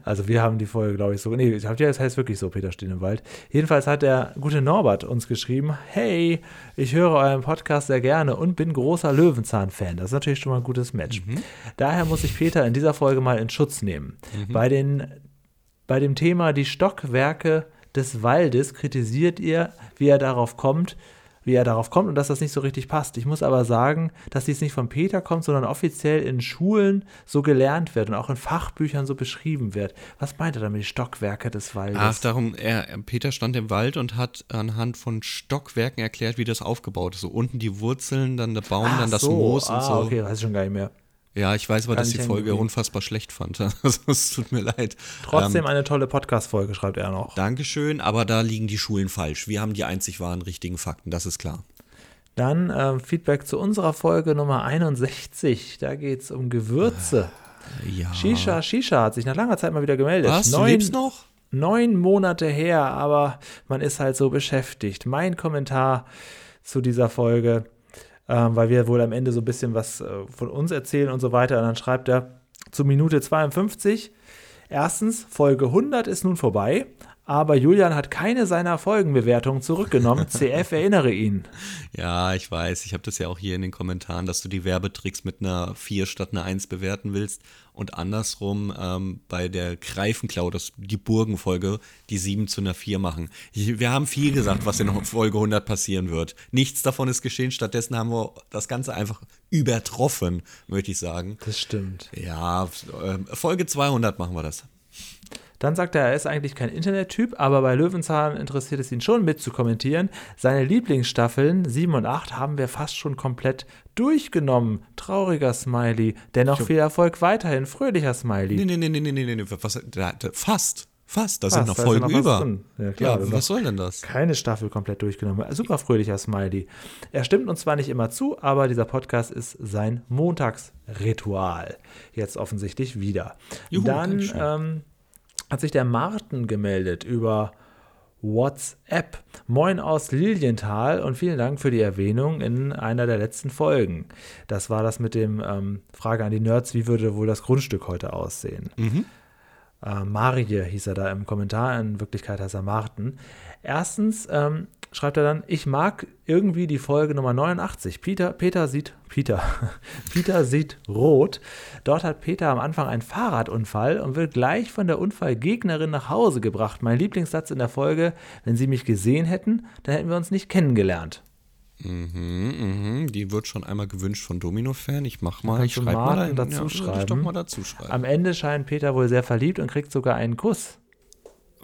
Also wir haben die Folge, glaube ich, so. Nee, ich ja, das heißt wirklich so, Peter steht im Wald. Jedenfalls hat der gute Norbert uns geschrieben, hey, ich höre euren Podcast sehr gerne und bin großer Löwenzahn-Fan. Das ist natürlich schon mal ein gutes Match. Daher muss ich Peter in dieser Folge mal in Schutz nehmen. Bei, den, bei dem Thema die Stockwerke des Waldes kritisiert ihr, wie er darauf kommt, wie er darauf kommt und dass das nicht so richtig passt. Ich muss aber sagen, dass dies nicht von Peter kommt, sondern offiziell in Schulen so gelernt wird und auch in Fachbüchern so beschrieben wird. Was meint er damit, die Stockwerke des Waldes? Ach, darum, er, Peter stand im Wald und hat anhand von Stockwerken erklärt, wie das aufgebaut ist. So unten die Wurzeln, dann der Baum, Ach dann das so. Moos und ah, so. okay, weiß ich schon gar nicht mehr. Ja, ich weiß aber, dass ich die Folge unfassbar schlecht fand. Also, es tut mir leid. Trotzdem Ähm, eine tolle Podcast-Folge, schreibt er noch. Dankeschön, aber da liegen die Schulen falsch. Wir haben die einzig wahren, richtigen Fakten, das ist klar. Dann ähm, Feedback zu unserer Folge Nummer 61. Da geht es um Gewürze. Ja. Shisha, Shisha hat sich nach langer Zeit mal wieder gemeldet. Was? Du Neun- lebst noch? neun Monate her, aber man ist halt so beschäftigt. Mein Kommentar zu dieser Folge, ähm, weil wir wohl am Ende so ein bisschen was äh, von uns erzählen und so weiter. Und dann schreibt er zu Minute 52. Erstens, Folge 100 ist nun vorbei, aber Julian hat keine seiner Folgenbewertungen zurückgenommen. CF erinnere ihn. Ja, ich weiß. Ich habe das ja auch hier in den Kommentaren, dass du die Werbetricks mit einer 4 statt einer 1 bewerten willst. Und andersrum ähm, bei der Greifenklau, das, die Burgenfolge, die 7 zu einer 4 machen. Ich, wir haben viel gesagt, was in Folge 100 passieren wird. Nichts davon ist geschehen. Stattdessen haben wir das Ganze einfach übertroffen, möchte ich sagen. Das stimmt. Ja, äh, Folge 200 machen wir das. Dann sagt er, er ist eigentlich kein Internettyp, aber bei Löwenzahn interessiert es ihn schon mit zu kommentieren. Seine Lieblingsstaffeln 7 und 8 haben wir fast schon komplett durchgenommen. Trauriger Smiley. Dennoch viel Erfolg weiterhin. Fröhlicher Smiley. Nee, nee, nee, nee, nee, nee, nee, was, da, da, fast. Fast, da Fast, sind noch da ist Folgen ja noch über. drin. Ja, klar, ja, was soll denn das? Keine Staffel komplett durchgenommen. Super fröhlicher Smiley. Er stimmt uns zwar nicht immer zu, aber dieser Podcast ist sein Montagsritual. Jetzt offensichtlich wieder. Juhu, Dann ähm, hat sich der Martin gemeldet über WhatsApp. Moin aus Lilienthal und vielen Dank für die Erwähnung in einer der letzten Folgen. Das war das mit dem ähm, Frage an die Nerds, wie würde wohl das Grundstück heute aussehen? Äh, Marie hieß er da im Kommentar, in Wirklichkeit heißt er Martin. Erstens ähm, schreibt er dann, ich mag irgendwie die Folge Nummer 89. Peter, Peter sieht, Peter, Peter sieht rot. Dort hat Peter am Anfang einen Fahrradunfall und wird gleich von der Unfallgegnerin nach Hause gebracht. Mein Lieblingssatz in der Folge, wenn sie mich gesehen hätten, dann hätten wir uns nicht kennengelernt. Mhm, mhm, die wird schon einmal gewünscht von Domino-Fan. Ich mach mal, ich schreibe mal Martin da, dazu ja, schreiben? doch mal dazu schreiben. Am Ende scheint Peter wohl sehr verliebt und kriegt sogar einen Kuss.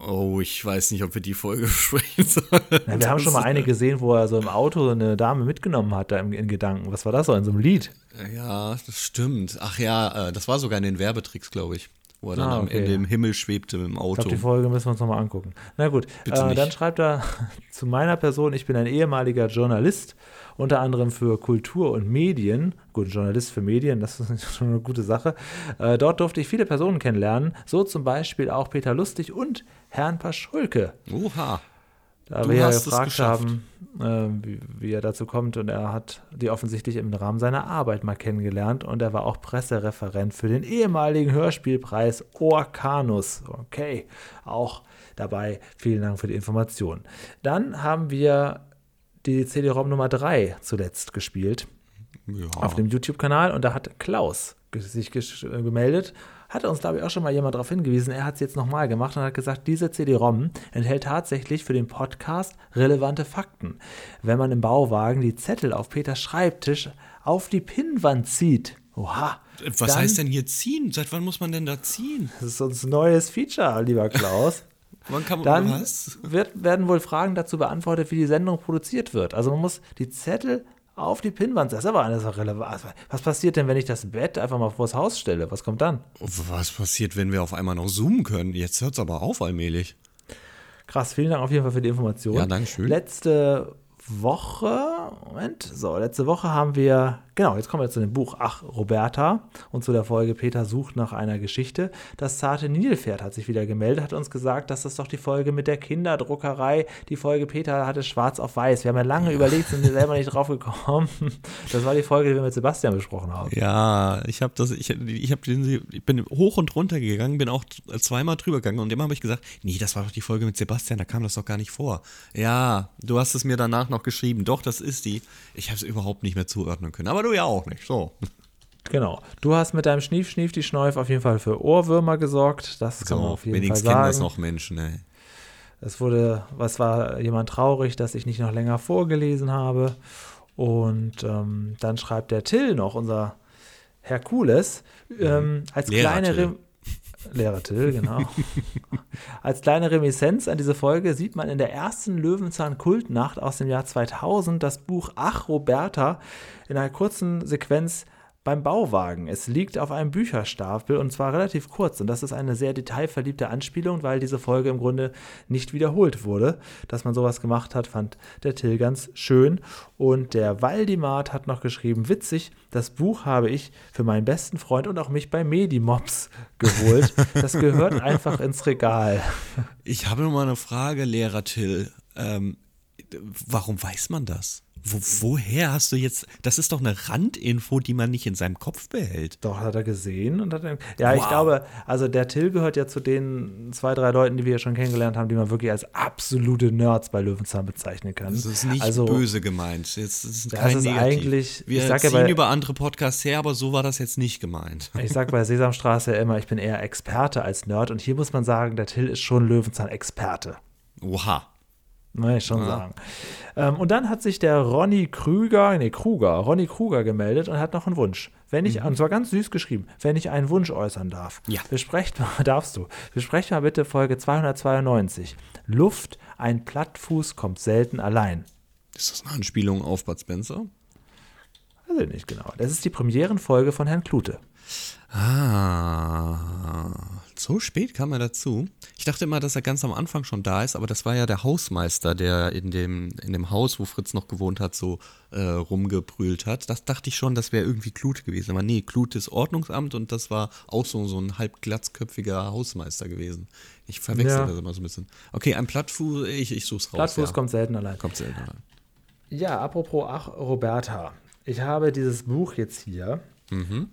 Oh, ich weiß nicht, ob wir die Folge besprechen sollen. Ja, wir haben schon mal eine gesehen, wo er so im Auto eine Dame mitgenommen hat, da in Gedanken. Was war das so in so einem Lied? Ja, das stimmt. Ach ja, äh, das war sogar in den Werbetricks, glaube ich. Wo er dann Ah, am okay. Ende im Himmel schwebte im Ich Auto. glaube, die Folge müssen wir uns nochmal angucken. Na gut, äh, dann schreibt er zu meiner Person, ich bin ein ehemaliger Journalist, unter anderem für Kultur und Medien. Gut, Journalist für Medien, das ist schon eine gute Sache. Äh, dort durfte ich viele Personen kennenlernen, so zum Beispiel auch Peter Lustig und Herrn Paschulke. Oha. Da Du wir ja gefragt geschafft. haben, äh, wie, wie er dazu kommt und er hat die offensichtlich im Rahmen seiner Arbeit mal kennengelernt und er war auch Pressereferent für den ehemaligen Hörspielpreis Orkanus. Okay, auch dabei. Vielen Dank für die Information. Dann haben wir die CD-ROM Nummer 3 zuletzt gespielt Ja. auf dem YouTube-Kanal und da hat Klaus sich gemeldet. Hat uns, glaube ich, auch schon mal jemand darauf hingewiesen. Er hat es jetzt nochmal gemacht und hat gesagt, diese CD-ROM enthält tatsächlich für den Podcast relevante Fakten. Wenn man im Bauwagen die Zettel auf Peters Schreibtisch auf die Pinnwand zieht. Oha. Was dann- heißt denn hier ziehen? Seit wann muss man denn da ziehen? Das ist unser neues Feature, lieber Klaus. Wann kann man Dann was? wird, werden wohl Fragen dazu beantwortet, wie die Sendung produziert wird. Also man muss die Zettel auf die Pinnwand. Das ist aber eine Sache relevant. Was passiert denn, wenn ich das Bett einfach mal vors Haus stelle? Was kommt dann? Was passiert, wenn wir auf einmal noch zoomen können? Jetzt hört es aber auf allmählich. Krass, vielen Dank auf jeden Fall für die Information. Ja, danke schön. Letzte Woche Moment. So, letzte Woche haben wir, genau, jetzt kommen wir zu dem Buch Ach, Roberta und zu der Folge Peter sucht nach einer Geschichte. Das zarte Nilpferd hat sich wieder gemeldet, hat uns gesagt, dass das doch die Folge mit der Kinderdruckerei, die Folge Peter hatte schwarz auf weiß. Wir haben ja lange überlegt, sind selber nicht drauf gekommen. Das war die Folge, die wir mit Sebastian besprochen haben. Ja, ich habe das, ich, ich, hab den, ich bin hoch und runter gegangen, bin auch zweimal drüber gegangen und immer habe ich gesagt, nee, das war doch die Folge mit Sebastian, da kam das doch gar nicht vor. Ja, du hast es mir danach noch geschrieben, doch, das ist die. Ich habe es überhaupt nicht mehr zuordnen können, aber du ja auch nicht, so. Genau. Du hast mit deinem Schnief, Schnief, die Schneuf auf jeden Fall für Ohrwürmer gesorgt. Das kann so, man auf jeden wenigstens Fall sagen. kennen das noch Menschen, ey. Es wurde, was war jemand traurig, dass ich nicht noch länger vorgelesen habe. Und ähm, dann schreibt der Till noch, unser Herkules, ähm, als Lehrer kleine Till. Lehrer Till, genau. als kleine Reminiszenz an diese Folge sieht man in der ersten Löwenzahn-Kultnacht aus dem Jahr 2000 das Buch Ach Roberta in einer kurzen Sequenz beim Bauwagen. Es liegt auf einem Bücherstapel und zwar relativ kurz. Und das ist eine sehr detailverliebte Anspielung, weil diese Folge im Grunde nicht wiederholt wurde. Dass man sowas gemacht hat, fand der Till ganz schön. Und der Waldimart hat noch geschrieben, witzig, das Buch habe ich für meinen besten Freund und auch mich bei Medimops geholt. Das gehört einfach ins Regal. Ich habe noch mal eine Frage, Lehrer Till. Ähm, warum weiß man das? Wo, woher hast du jetzt, das ist doch eine Randinfo, die man nicht in seinem Kopf behält. Doch, hat er gesehen und hat dann, Ja, ich Wow. glaube, also der Till gehört ja zu den zwei, drei Leuten, die wir ja schon kennengelernt haben, die man wirklich als absolute Nerds bei Löwenzahn bezeichnen kann. Das ist nicht also, böse gemeint. Jetzt, das ist Das ist eigentlich- Wir ich sag ja ziehen bei- über andere Podcasts her, aber so war das jetzt nicht gemeint. Ich sag bei Sesamstraße ja immer, ich bin eher Experte als Nerd und hier muss man sagen, der Till ist schon Löwenzahn-Experte. Oha. Muss ich schon sagen. Ähm, und dann hat sich der Ronny Krüger, nee, Kruger, Ronny Kruger gemeldet und hat noch einen Wunsch. Wenn ich, und zwar ganz süß geschrieben, wenn ich einen Wunsch äußern darf. Ja. Besprecht mal, darfst du. Besprecht mal bitte Folge 292. Luft, ein Plattfuß kommt selten allein. Ist das eine Anspielung auf Bud Spencer? Weiß ich nicht genau. Das ist die Premierenfolge von Herrn Klute. Ah, so spät kam er dazu. Ich dachte immer, dass er ganz am Anfang schon da ist, aber das war ja der Hausmeister, der in dem, in dem Haus, wo Fritz noch gewohnt hat, so äh, rumgebrüllt hat. Das dachte ich schon, das wäre irgendwie Klute gewesen. Aber nee, Klute ist Ordnungsamt und das war auch so, so ein halb glatzköpfiger Hausmeister gewesen. Ich verwechsel Ja. das immer so ein bisschen. Okay, ein Plattfuß, ich, ich such's raus. Plattfuß ja. kommt selten allein. kommt selten. rein. Ja, apropos Ach, Roberta. Ich habe dieses Buch jetzt hier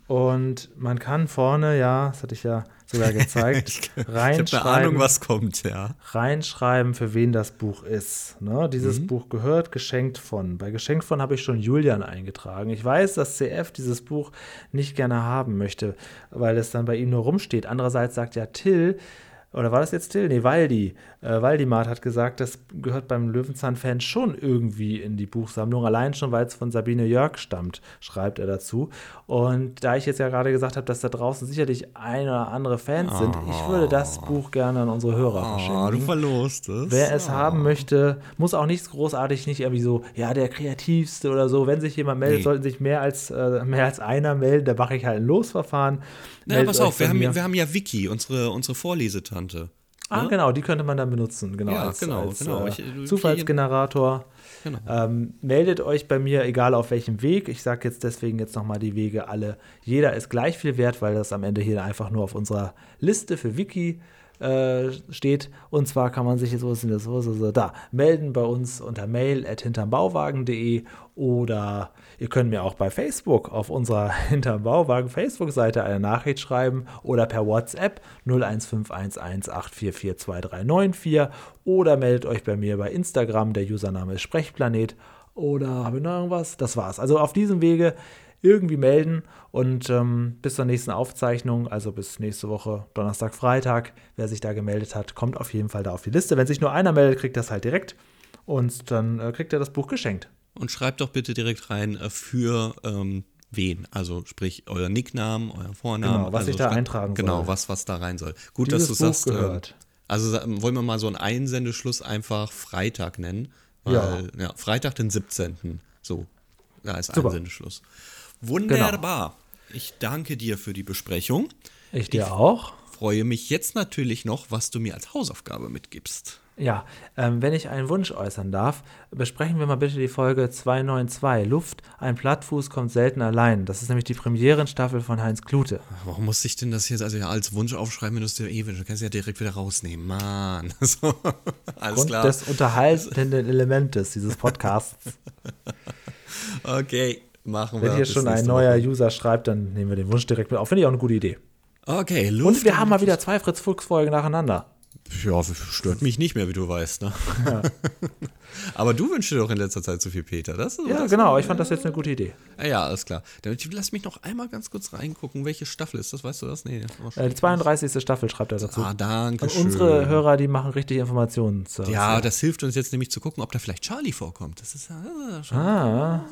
und man kann vorne, ja, das hatte ich ja sogar gezeigt, Ich habe reinschreiben, eine Ahnung, was kommt, ja. reinschreiben, für wen das Buch ist. Ne? Dieses Buch gehört geschenkt von. Bei geschenkt von habe ich schon Julian eingetragen. Ich weiß, dass CF dieses Buch nicht gerne haben möchte, weil es dann bei ihm nur rumsteht. Andererseits sagt ja Till, oder war das jetzt Till? Nee, Waldi. Äh, Waldimart hat gesagt, das gehört beim Löwenzahn-Fan schon irgendwie in die Buchsammlung. Allein schon, weil es von Sabine Jörg stammt, schreibt er dazu. Und da ich jetzt ja gerade gesagt habe, dass da draußen sicherlich ein oder andere Fans sind, ich würde das Buch gerne an unsere Hörer verschenken. Oh, du verlost es. Wer es haben möchte, muss auch nichts großartig, nicht irgendwie so, ja, der kreativste oder so. Wenn sich jemand meldet, Nee. sollten sich mehr als, äh, mehr als einer melden. Da mache ich halt ein Losverfahren. Na, Meldet pass auf, wir haben, wir haben ja Vicky, unsere, unsere Vorlesetante. Ah, genau, die könnte man dann benutzen. Genau, Ja, als, genau, als genau. Äh, Ich- du- Zufallsgenerator. Genau. Ähm, meldet euch bei mir, egal auf welchem Weg. Ich sage jetzt deswegen jetzt nochmal die Wege alle. Jeder ist gleich viel wert, weil das am Ende hier einfach nur auf unserer Liste für Wiki äh, steht. Und zwar kann man sich jetzt, wo ist denn das, wo ist das, da, melden bei uns unter mail at hintermbauwagen.de oder ihr könnt mir auch bei Facebook auf unserer Hinterm Bauwagen Facebook-Seite eine Nachricht schreiben oder per WhatsApp 0151184442394 oder meldet euch bei mir bei Instagram, der Username ist Sprechplanet oder habe ich noch irgendwas? Das war's. Also auf diesem Wege irgendwie melden und ähm, bis zur nächsten Aufzeichnung, also bis nächste Woche Donnerstag, Freitag, wer sich da gemeldet hat, kommt auf jeden Fall da auf die Liste. Wenn sich nur einer meldet, kriegt das halt direkt und dann äh, kriegt er das Buch geschenkt. Und schreibt doch bitte direkt rein äh, für ähm, wen. Also sprich euer Nicknamen, euer Vornamen. Genau, was also ich da eintragen soll. Genau, was, was da rein soll. Gut, Dieses dass du Buch sagst. ähm, gehört. also wollen wir mal so einen Einsendeschluss einfach Freitag nennen. Weil, Ja. ja. Freitag den 17. So, da ist Super. Einsendeschluss. Wunderbar. Ich danke dir für die Besprechung. Ich dir auch. Freue mich jetzt natürlich noch, was du mir als Hausaufgabe mitgibst. Ja, ähm, wenn ich einen Wunsch äußern darf, besprechen wir mal bitte die Folge 292 Luft. Ein Plattfuß kommt selten allein. Das ist nämlich die Premierenstaffel von Heinz Klute. Warum muss ich denn das jetzt also ja, als Wunsch aufschreiben, wenn du es dir eh wünschst? Du kannst ja direkt wieder rausnehmen. Mann. So, alles Grund klar. des unterhaltenden Elementes dieses Podcasts. Okay, machen wir. Wenn hier schon ein neuer Woche. User schreibt, dann nehmen wir den Wunsch direkt mit auf. Finde ich auch eine gute Idee. Okay, Luft. Und wir haben mal wieder zwei Fritz Fuchs Folgen nacheinander. Ja, stört mich nicht mehr, wie du weißt. Ne? Aber du wünschst dir doch in letzter Zeit zu viel Peter. Das ist Ja, das genau. Ich fand das jetzt eine gute Idee. Ah, Ja, alles klar. Dann lass mich noch einmal ganz kurz reingucken, welche Staffel ist das? Weißt du das? Nee. Äh, die 32. Staffel schreibt er dazu. Ah, danke Und schön. unsere Hörer, die machen richtig Informationen. zu- Ja, das hilft uns jetzt nämlich zu gucken, ob da vielleicht Charlie vorkommt. Das ist ja das ist schon. Ah,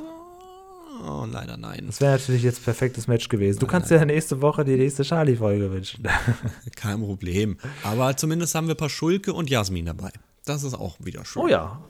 Oh, leider nein. das wäre natürlich jetzt perfektes Match gewesen. Du kannst dir nächste Woche die nächste Charlie-Folge wünschen. Kein Problem. Aber zumindest haben wir ein paar Schulke und Jasmin dabei. Das ist auch wieder schön. Oh ja.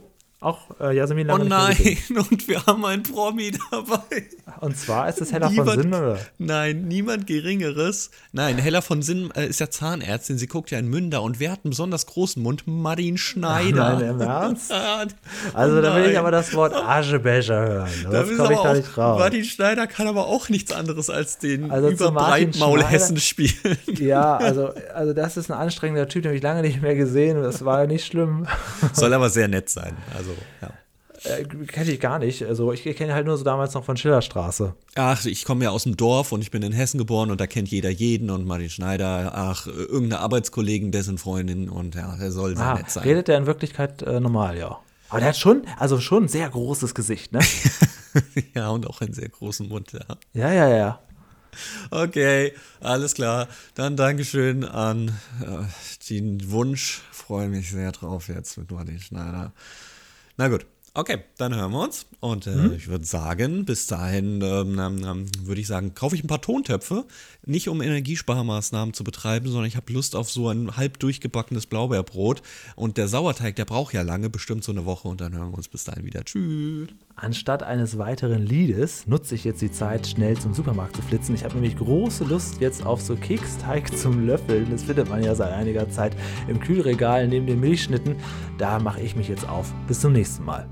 Auch äh, Jasmin Oh lange gesehen. nein, und wir haben einen Promi dabei. Und zwar ist es Hella von Niemand- Sinn, oder? Nein, niemand Geringeres. Nein, Hella von Sinn äh, ist ja Zahnärztin. Sie guckt ja in Münder und wer hat einen besonders großen Mund? Martin Schneider. Nein, im Ernst? Ah, Also da will ich aber das Wort Aschebecher hören. Da Das komme ich da auch- nicht raus. Martin Schneider kann aber auch nichts anderes als den Also Schneider- Hessen spielen. Ja, also, also das ist ein anstrengender Typ, den habe ich lange nicht mehr gesehen. Das war nicht schlimm. Soll aber sehr nett sein. Also, ja. Äh, Kenne ich gar nicht. Also ich kenne halt nur so damals noch von Schillerstraße. Ach, ich komme ja aus dem Dorf und ich bin in Hessen geboren und da kennt jeder jeden und Martin Schneider, ach, irgendeine Arbeitskollegen, dessen Freundin und ja, der soll sehr Ah, nett sein. redet er in Wirklichkeit äh, normal, ja. Aber der hat schon, also schon ein sehr großes Gesicht, ne? ja, und auch einen sehr großen Mund, ja. ja, ja, ja. Okay, alles klar. Dann Dankeschön an äh, den Wunsch. Freue mich sehr drauf jetzt mit Martin Schneider. Na gut. Okay, dann hören wir uns. Und äh, ich würde sagen, bis dahin ähm, ähm, ähm, würde ich sagen, kaufe ich ein paar Tontöpfe. Nicht um Energiesparmaßnahmen zu betreiben, sondern ich habe Lust auf so ein halb durchgebackenes Blaubeerbrot. Und der Sauerteig, der braucht ja lange, bestimmt so eine Woche. Und dann hören wir uns bis dahin wieder. Tschüss. Anstatt eines weiteren Liedes nutze ich jetzt die Zeit, schnell zum Supermarkt zu flitzen. Ich habe nämlich große Lust jetzt auf so Keksteig zum Löffeln. Das findet man ja seit einiger Zeit im Kühlregal neben den Milchschnitten. Da mache ich mich jetzt auf. Bis zum nächsten Mal.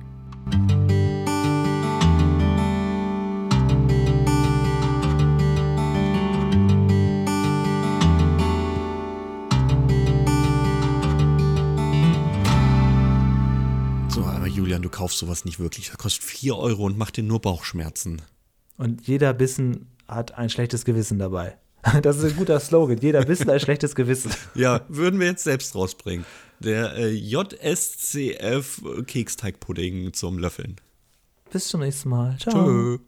Julian, du kaufst sowas nicht wirklich. Das kostet 4 Euro und macht dir nur Bauchschmerzen. Und jeder Bissen hat ein schlechtes Gewissen dabei. Das ist ein guter Slogan. Jeder Bissen ein schlechtes Gewissen. Ja, würden wir jetzt selbst rausbringen. Der äh, JSCF Keksteigpudding zum Löffeln. Bis zum nächsten Mal. Ciao. Tschö.